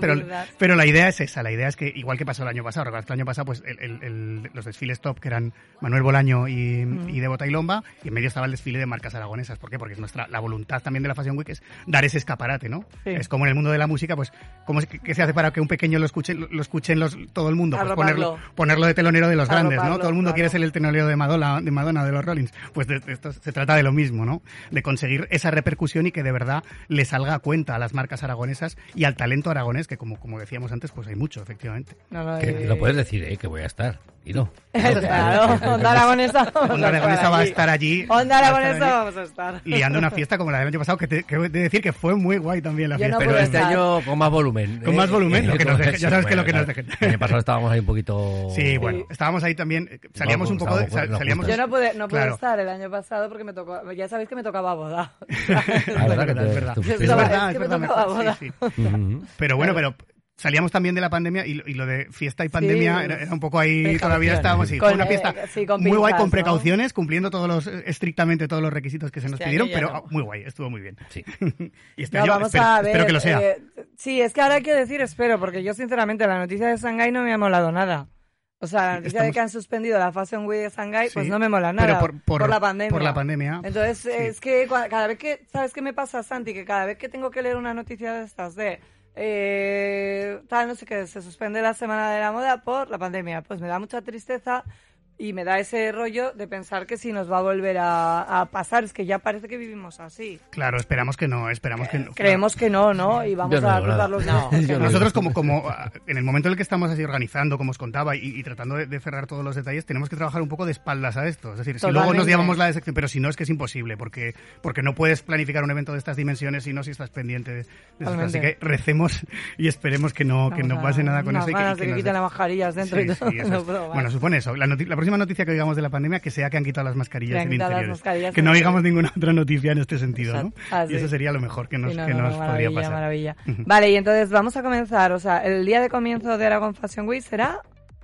pero, la idea es esa. La idea es que, igual que pasó el año pasado, el año pasado, pues el- el- el- los desfiles top, que eran Manuel Bolaño y, y Debo Tailomba, y en medio estaba el desfile de marcas aragonesas. ¿Por qué? Porque es nuestra, la voluntad también de la Fashion Week es dar ese escaparate, ¿no? Sí. Es como en el mundo de la música, pues, ¿cómo es que, que se hace para que un pequeño lo escuche, lo escuchen los, todo el mundo? Pues ponerlo, ponerlo de telonero de los grandes, ¿no? Todo el mundo claro. quiere ser el telonero de Madonna, de Madonna, de los Rollins. Pues de, de esto se trata de lo mismo, ¿no? De conseguir esa repercusión y que de verdad le salga a cuenta a las marcas aragonesas y al talento aragonés, que como, como decíamos antes, pues hay mucho, efectivamente. No, no, Que lo puedes decir, ¿eh? Que voy a estar. Ido. Claro, *laughs* Onda Aragonesa Onda Aragonesa va a estar allí. Onda va a estar Aragonesa allí. vamos a estar. Liando una fiesta como la del año pasado, que, te, que he de decir que fue muy guay también la Yo no fiesta. Pero este estar. año con más volumen. Con más volumen, lo que nos deje- ya sabes que lo que nos claro. dejen. El año pasado estábamos ahí un poquito... Sí, bueno, estábamos ahí también, eh, salíamos un poco de... sal- salíamos. Yo no pude, no pude Claro. estar el año pasado porque me tocó, ya sabéis que me tocaba boda. Ah, *laughs* Es ¿verdad que verdad, te- es verdad. Es que es me verdad, tocaba boda. sí, sí. Ujú. Pero bueno, pero salíamos también de la pandemia y, lo- y lo de fiesta y pandemia Sí. era, era un poco ahí, todavía estábamos así. Fue una eh, fiesta sí, con muy guay, con ¿no? precauciones, cumpliendo todos los, eh, estrictamente todos los requisitos que se nos Este pidieron, pero no. muy guay, estuvo muy bien. Sí. *laughs* y este No, año vamos espero, a ver. espero que lo sea. eh, sí, es que ahora hay que decir espero, porque yo sinceramente la noticia de Shanghái no me ha molado nada. O sea, la noticia de que han suspendido la Fashion Week de Shanghái, pues Sí, no me mola pero nada. por- por- la pandemia. por la pandemia, Entonces, sí. es que cada vez que, ¿sabes qué me pasa, Santi? Que cada vez que tengo que leer una noticia de estas de, eh, tal, no sé qué, se suspende la Semana de la Moda por la pandemia, pues me da mucha tristeza y me da ese rollo de pensar que si nos va a volver a, a pasar, es que ya parece que vivimos así. Claro, esperamos que no, esperamos que no. Creemos que no, ¿no? Y vamos no a cruzar nada. los No. *laughs* Nosotros como, como ah, en el momento en el que estamos así organizando, como os contaba, y, y tratando de, de cerrar todos los detalles, tenemos que trabajar un poco de espaldas a esto. Es decir, si luego nos llamamos la sección, pero si no es que es imposible, porque, porque no puedes planificar un evento de estas dimensiones si no si estás pendiente de, de esas cosas. Así que recemos y esperemos que no, que no pase nada con eso. y que- que nos- quiten las mascarillas dentro Sí, y todo. sí, *laughs* eso No es. puedo más. Bueno, supone eso. La, la próxima noticia que oigamos de la pandemia que sea que han quitado las mascarillas en interiores. mascarillas que en no oigamos ninguna otra noticia en este sentido, ¿no? Ah, Y eso sería lo mejor que nos, Sí, no, que no, nos no, podría pasar. maravilla. Vale, y entonces vamos a comenzar. O sea, el día de comienzo de Aragon Fashion Week será.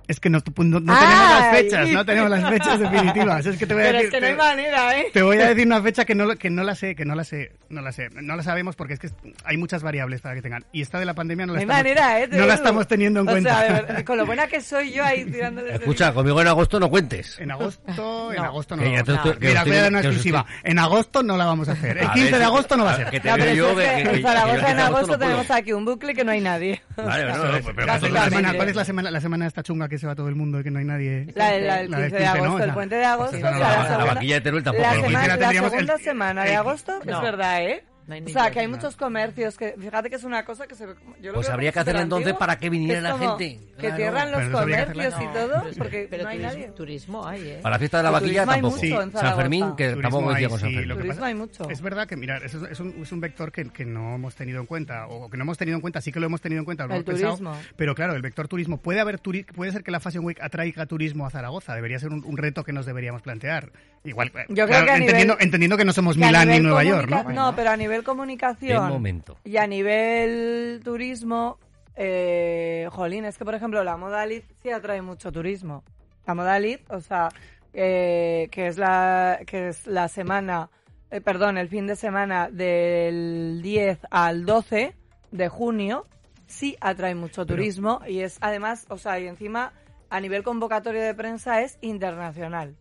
Es que no, no- no tenemos las fechas, no tenemos las fechas definitivas. Es que te voy a Pero decir, es que no hay te- manera, ¿eh? te voy a decir una fecha que no, lo- que no la sé, que no la sé, no la sé. No la sabemos porque es que hay muchas variables para que tengan. Y esta de la pandemia no No la hay estamos, manera, ¿eh? No la estamos teniendo en o cuenta. sea, de verdad, con lo buena que soy yo ahí tirándole. ese Escucha, conmigo en agosto no cuentes. En agosto, en agosto no. Que vamos a te- hacer. que Mira, voy a dar una exclusiva. En agosto no la vamos a hacer. El A 15 ver, de agosto no va a ser. que te veo yo es que en que- Zaragoza que en agosto tenemos aquí un bucle que no hay nadie. Vale, no, ¿cuál es la Básicamente. semana, cuál es la semana, la semana esta chunga que se va todo el mundo y que no hay nadie? La, del- la del La del 15 de 15, ¿no? agosto, el puente de agosto, Pues no la- la la segunda, vaquilla de Teruel tampoco. la, El 15 semana- la tendríamos el- segunda semana de agosto, que es No. verdad, ¿eh? No o sea, que hay muchos comercios que, fíjate que es una cosa que se yo lo Pues habría que hacerla entonces para que viniera la gente. Que Claro. cierran los Pero que comercios y todo, pero- porque pero no hay turismo, nadie. turismo hay, ¿eh? Para la fiesta de la vaquilla tampoco. mucho en San Zaragoza. Fermín, que Turismo tampoco hay, sí, San lo Fermín. que Turismo pasa- hay mucho. Es verdad que, mirar, eso es, es un, es un vector que, que no hemos tenido en cuenta, o que no hemos tenido en cuenta, sí que lo hemos tenido en cuenta, lo El hemos pensado, pero claro, el vector turismo, puede haber turi- puede ser que la Fashion Week atraiga turismo a Zaragoza, debería ser un, un reto que nos deberíamos plantear. Igual, eh, creo que a entendiendo, nivel- entendiendo que no somos Que Milán ni Nueva York, comunica- ¿no? pero a nivel comunicación momento. y a nivel turismo, eh, jolín, es que por ejemplo la moda Lid sí atrae mucho turismo. La moda Lid, o sea, eh, que es la que es la semana, eh, perdón, el fin de semana del 10 al 12 de junio, sí atrae mucho Pero- turismo y es además, o sea, y encima a nivel convocatorio de prensa es internacional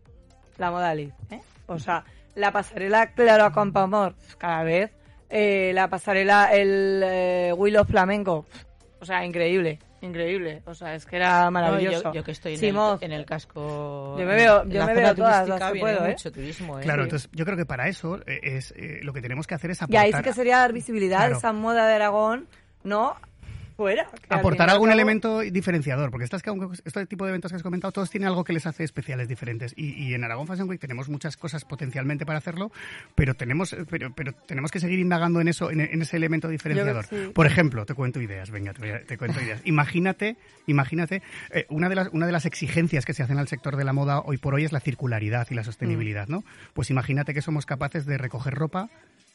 la moda Lid, ¿eh? O sea, la pasarela Claro Campoamor, cada vez. eh, la pasarela el eh, Willow Flamenco, o sea, increíble, increíble. O sea, es que era No, maravilloso. yo, yo que estoy en el, en el casco. Yo me veo- en yo la me veo todas las turística que puedo, ¿eh? mucho turismo, ¿eh? Claro, entonces yo creo que para eso eh, es eh, lo que tenemos que hacer es y aportar, ahí sí que sería dar visibilidad Claro. a esa moda de Aragón, ¿no? Fuera. aportar algún elemento diferenciador, porque estas, que- este tipo de eventos que has comentado, todos tienen algo que les hace especiales diferentes. Y, y en Aragón Fashion Week tenemos muchas cosas potencialmente para hacerlo, pero tenemos, pero, pero tenemos que seguir indagando en eso, en, en ese elemento diferenciador. sí. Por ejemplo, te cuento ideas, venga, te, a- te cuento ideas. Imagínate, imagínate, eh, una, de las, una de las exigencias que se hacen al sector de la moda hoy por hoy es la circularidad y la sostenibilidad, ¿no? Pues imagínate que somos capaces de recoger ropa,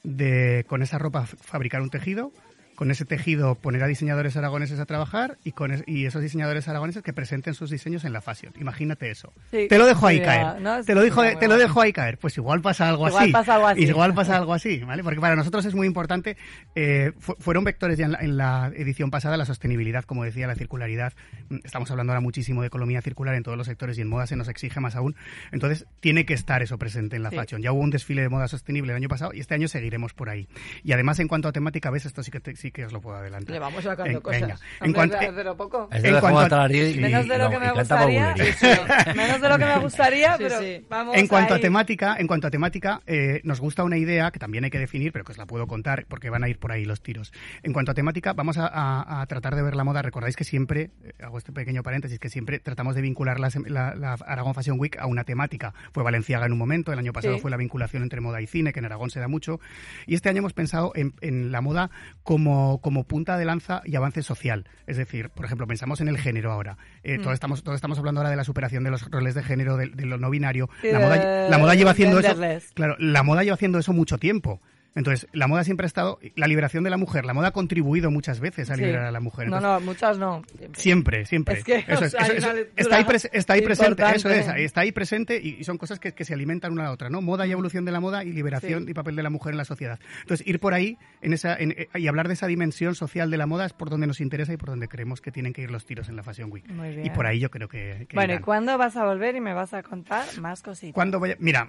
de con esa ropa fabricar un tejido, con ese tejido poner a diseñadores aragoneses a trabajar y con es- y esos diseñadores aragoneses que presenten sus diseños en la fashion. Imagínate eso. Sí, te lo dejo ahí idea, caer. ¿no? Te lo dejo, Sí, te lo dejo ahí caer. Pues igual pasa algo Igual así. pasa algo así. Igual pasa *laughs* algo así, ¿vale? Porque para nosotros es muy importante. eh, fu- fueron vectores ya en la, en la edición pasada la sostenibilidad, como decía, la circularidad. Mm, Estamos hablando ahora muchísimo de economía circular en todos los sectores y en moda se nos exige más aún. Entonces tiene que estar eso presente en la Sí. fashion. Ya hubo un desfile de moda sostenible el año pasado y este año seguiremos por ahí. Y además en cuanto a temática, ves, esto sí que te- sí sí que os lo puedo adelantar. Le vamos sacando En- cosas. venga. En cuanto, de- lo poco. Es de En la cuanto a- Menos de lo no, que me gustaría. *laughs* Menos de lo que me gustaría, Sí, pero sí. vamos En cuanto a temática, en cuanto a temática, eh, nos gusta una idea que también hay que definir, pero que os la puedo contar porque van a ir por ahí los tiros. En cuanto a temática, vamos a, a- a tratar de ver la moda. Recordáis que siempre, eh, hago este pequeño paréntesis, que siempre tratamos de vincular la, sem- la- la Aragón Fashion Week a una temática. Fue Valenciaga en un momento, el año pasado Sí. fue la vinculación entre moda y cine, que en Aragón se da mucho. Y este año hemos pensado en, en la moda como, como punta de lanza y avance social. Es decir, por ejemplo, pensamos en el género ahora. Eh, Mm. todos, estamos, todos estamos hablando ahora de la superación de los roles de género, de, de lo no binario. La, moda, la moda lleva haciendo eso. Claro, la moda lleva haciendo eso mucho tiempo. Entonces, la moda siempre ha estado. La liberación de la mujer. La moda ha contribuido muchas veces a Sí. liberar a la mujer. No, Entonces, no, muchas no. Siempre, siempre. Es que, Eso o es, sea, eso- eso- está ahí, pres- está ahí presente, eso es, importante. está ahí presente y, y son cosas que, que se alimentan una a la otra, ¿no? Moda y evolución de la moda y liberación Sí. y papel de la mujer en la sociedad. Entonces, ir por ahí en esa, en- eh, y hablar de esa dimensión social de la moda es por donde nos interesa y por donde creemos que tienen que ir los tiros en la Fashion Week. Muy Y bien. por ahí yo creo que, que Bueno, ¿y cuándo vas a volver y me vas a contar más cositas? ¿Cuándo voy a- Mira,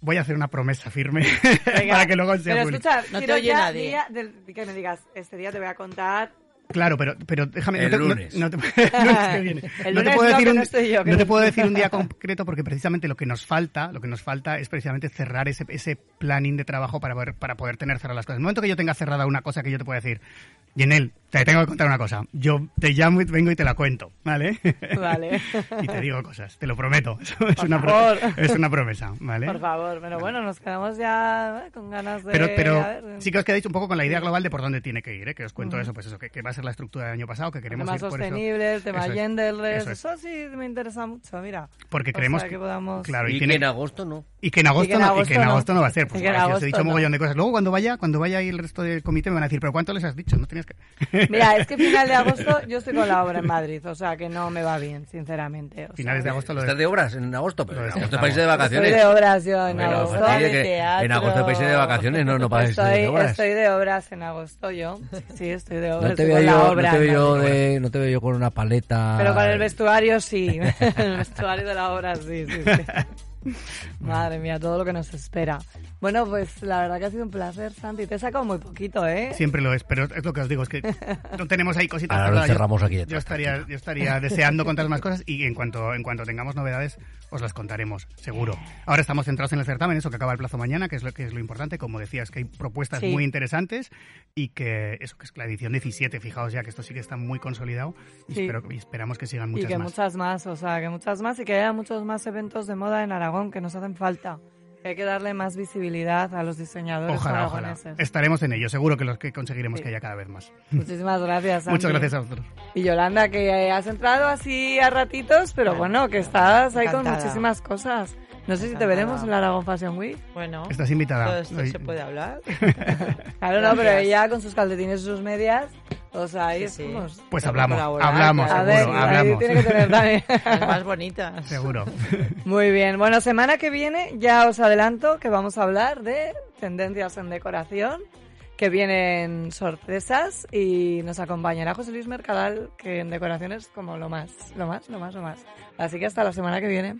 voy a hacer una promesa firme Venga. *laughs* para que luego sea Pero escucha, No te quiero oye ya nadie. día del- que me digas, este día te voy a contar Claro, pero, pero déjame. El no te, lunes. No, te, *laughs* el lunes que *laughs* viene. El no te lunes puedo decir un, no estoy yo, te puedo decir un día *laughs* concreto porque precisamente lo que nos falta, lo que nos falta es precisamente cerrar ese, ese planning de trabajo para poder, para poder tener cerradas las cosas. En el momento que yo tenga cerrada una cosa que yo te pueda decir, Yenel, te tengo que contar una cosa. Yo te llamo y vengo y te la cuento, ¿vale? Vale. y te digo cosas, te lo prometo. Es, Por una, pro- favor. es una promesa, ¿vale? Por favor, pero bueno, nos quedamos ya eh, con ganas de... Pero, pero sí que os quedáis un poco con la idea global de por dónde tiene que ir, ¿eh? que os cuento eso, pues eso, que, que va a ser la estructura del año pasado, que queremos tema ir por eso. sostenible, el tema Eso es, genderless, eso eso, es. sí me interesa mucho, mira. Porque O creemos sea, que podamos... Claro, y, Y tiene- que en agosto no. y que en agosto, Y que en no, y agosto que en no. agosto no va a ser. Pues si os he agosto dicho un no. mogollón de cosas. Luego cuando vaya, cuando vaya ahí el resto del comité me van a decir, pero ¿cuánto les has dicho? No tenías que. *laughs* Mira, es que final de agosto yo estoy con la obra en Madrid, o sea que no me va bien, sinceramente. o Finales de sea, agosto lo Estás de... de obras en agosto, pero en agosto es descartamos. país de Estoy vacaciones. de obras yo en Bueno, agosto. de teatro. en agosto país de vacaciones, no, no país Estoy, de obras. estoy de obras en agosto yo. Sí, estoy de obras. No te estoy la yo, obra no te veo yo de, no te veo yo con una paleta. Pero con el vestuario sí. *laughs* el vestuario de la obra sí, sí, sí. *laughs* *laughs* Madre mía, todo lo que nos espera. Bueno, pues la verdad que ha sido un placer, Santi. Te he sacado muy poquito, ¿eh? Siempre lo es, pero es lo que os digo, es que no tenemos ahí cositas Ahora lo. Yo- cerramos aquí Yo, detrás, estaría, yo estaría deseando contar más cosas y en cuanto, en cuanto tengamos novedades os las contaremos, seguro. Ahora estamos centrados en el certamen, eso que acaba el plazo mañana, que es lo que es lo importante. Como decías, que hay propuestas Sí. muy interesantes y que eso que es la edición 17, fijaos ya que esto sí que está muy consolidado y, Sí. espero- y esperamos que sigan y muchas que más. muchas más, o sea, que muchas más y que haya muchos más eventos de moda en Aragón que nos hacen falta. Hay que darle más visibilidad a los diseñadores Ojalá, ojalá. aragoneses. Estaremos en ello, seguro que los que conseguiremos Sí. que haya cada vez más. Muchísimas gracias, Santi. *laughs* Muchas gracias a vosotros. Y Yolanda, que has entrado así a ratitos, pero bueno, que estás ahí con Encantada. muchísimas cosas. No sé si te veremos en la Aragón Fashion Week. Bueno, Estás invitada. todo esto Hoy- se puede hablar. *laughs* *laughs* Claro, no, pero ella con sus calcetines y sus medias, o sea, ahí Sí. Pues hablamos, hablamos, claro. A ver, seguro, hablamos. tiene que tener también. Las más bonitas. Seguro. *laughs* Muy bien, bueno, semana que viene ya os adelanto que vamos a hablar de tendencias en decoración, que vienen sorpresas y nos acompañará José Luis Mercadal, que en decoración es como lo más, lo más, lo más, lo más. Así que hasta la semana que viene.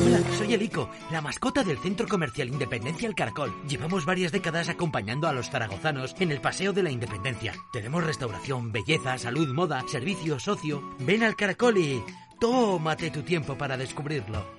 Hola, soy Elico, la mascota del Centro Comercial Independencia El Caracol. Llevamos varias décadas acompañando a los zaragozanos en el Paseo de la Independencia. Tenemos restauración, belleza, salud, moda, servicio, socio. Ven al Caracol y tómate tu tiempo para descubrirlo.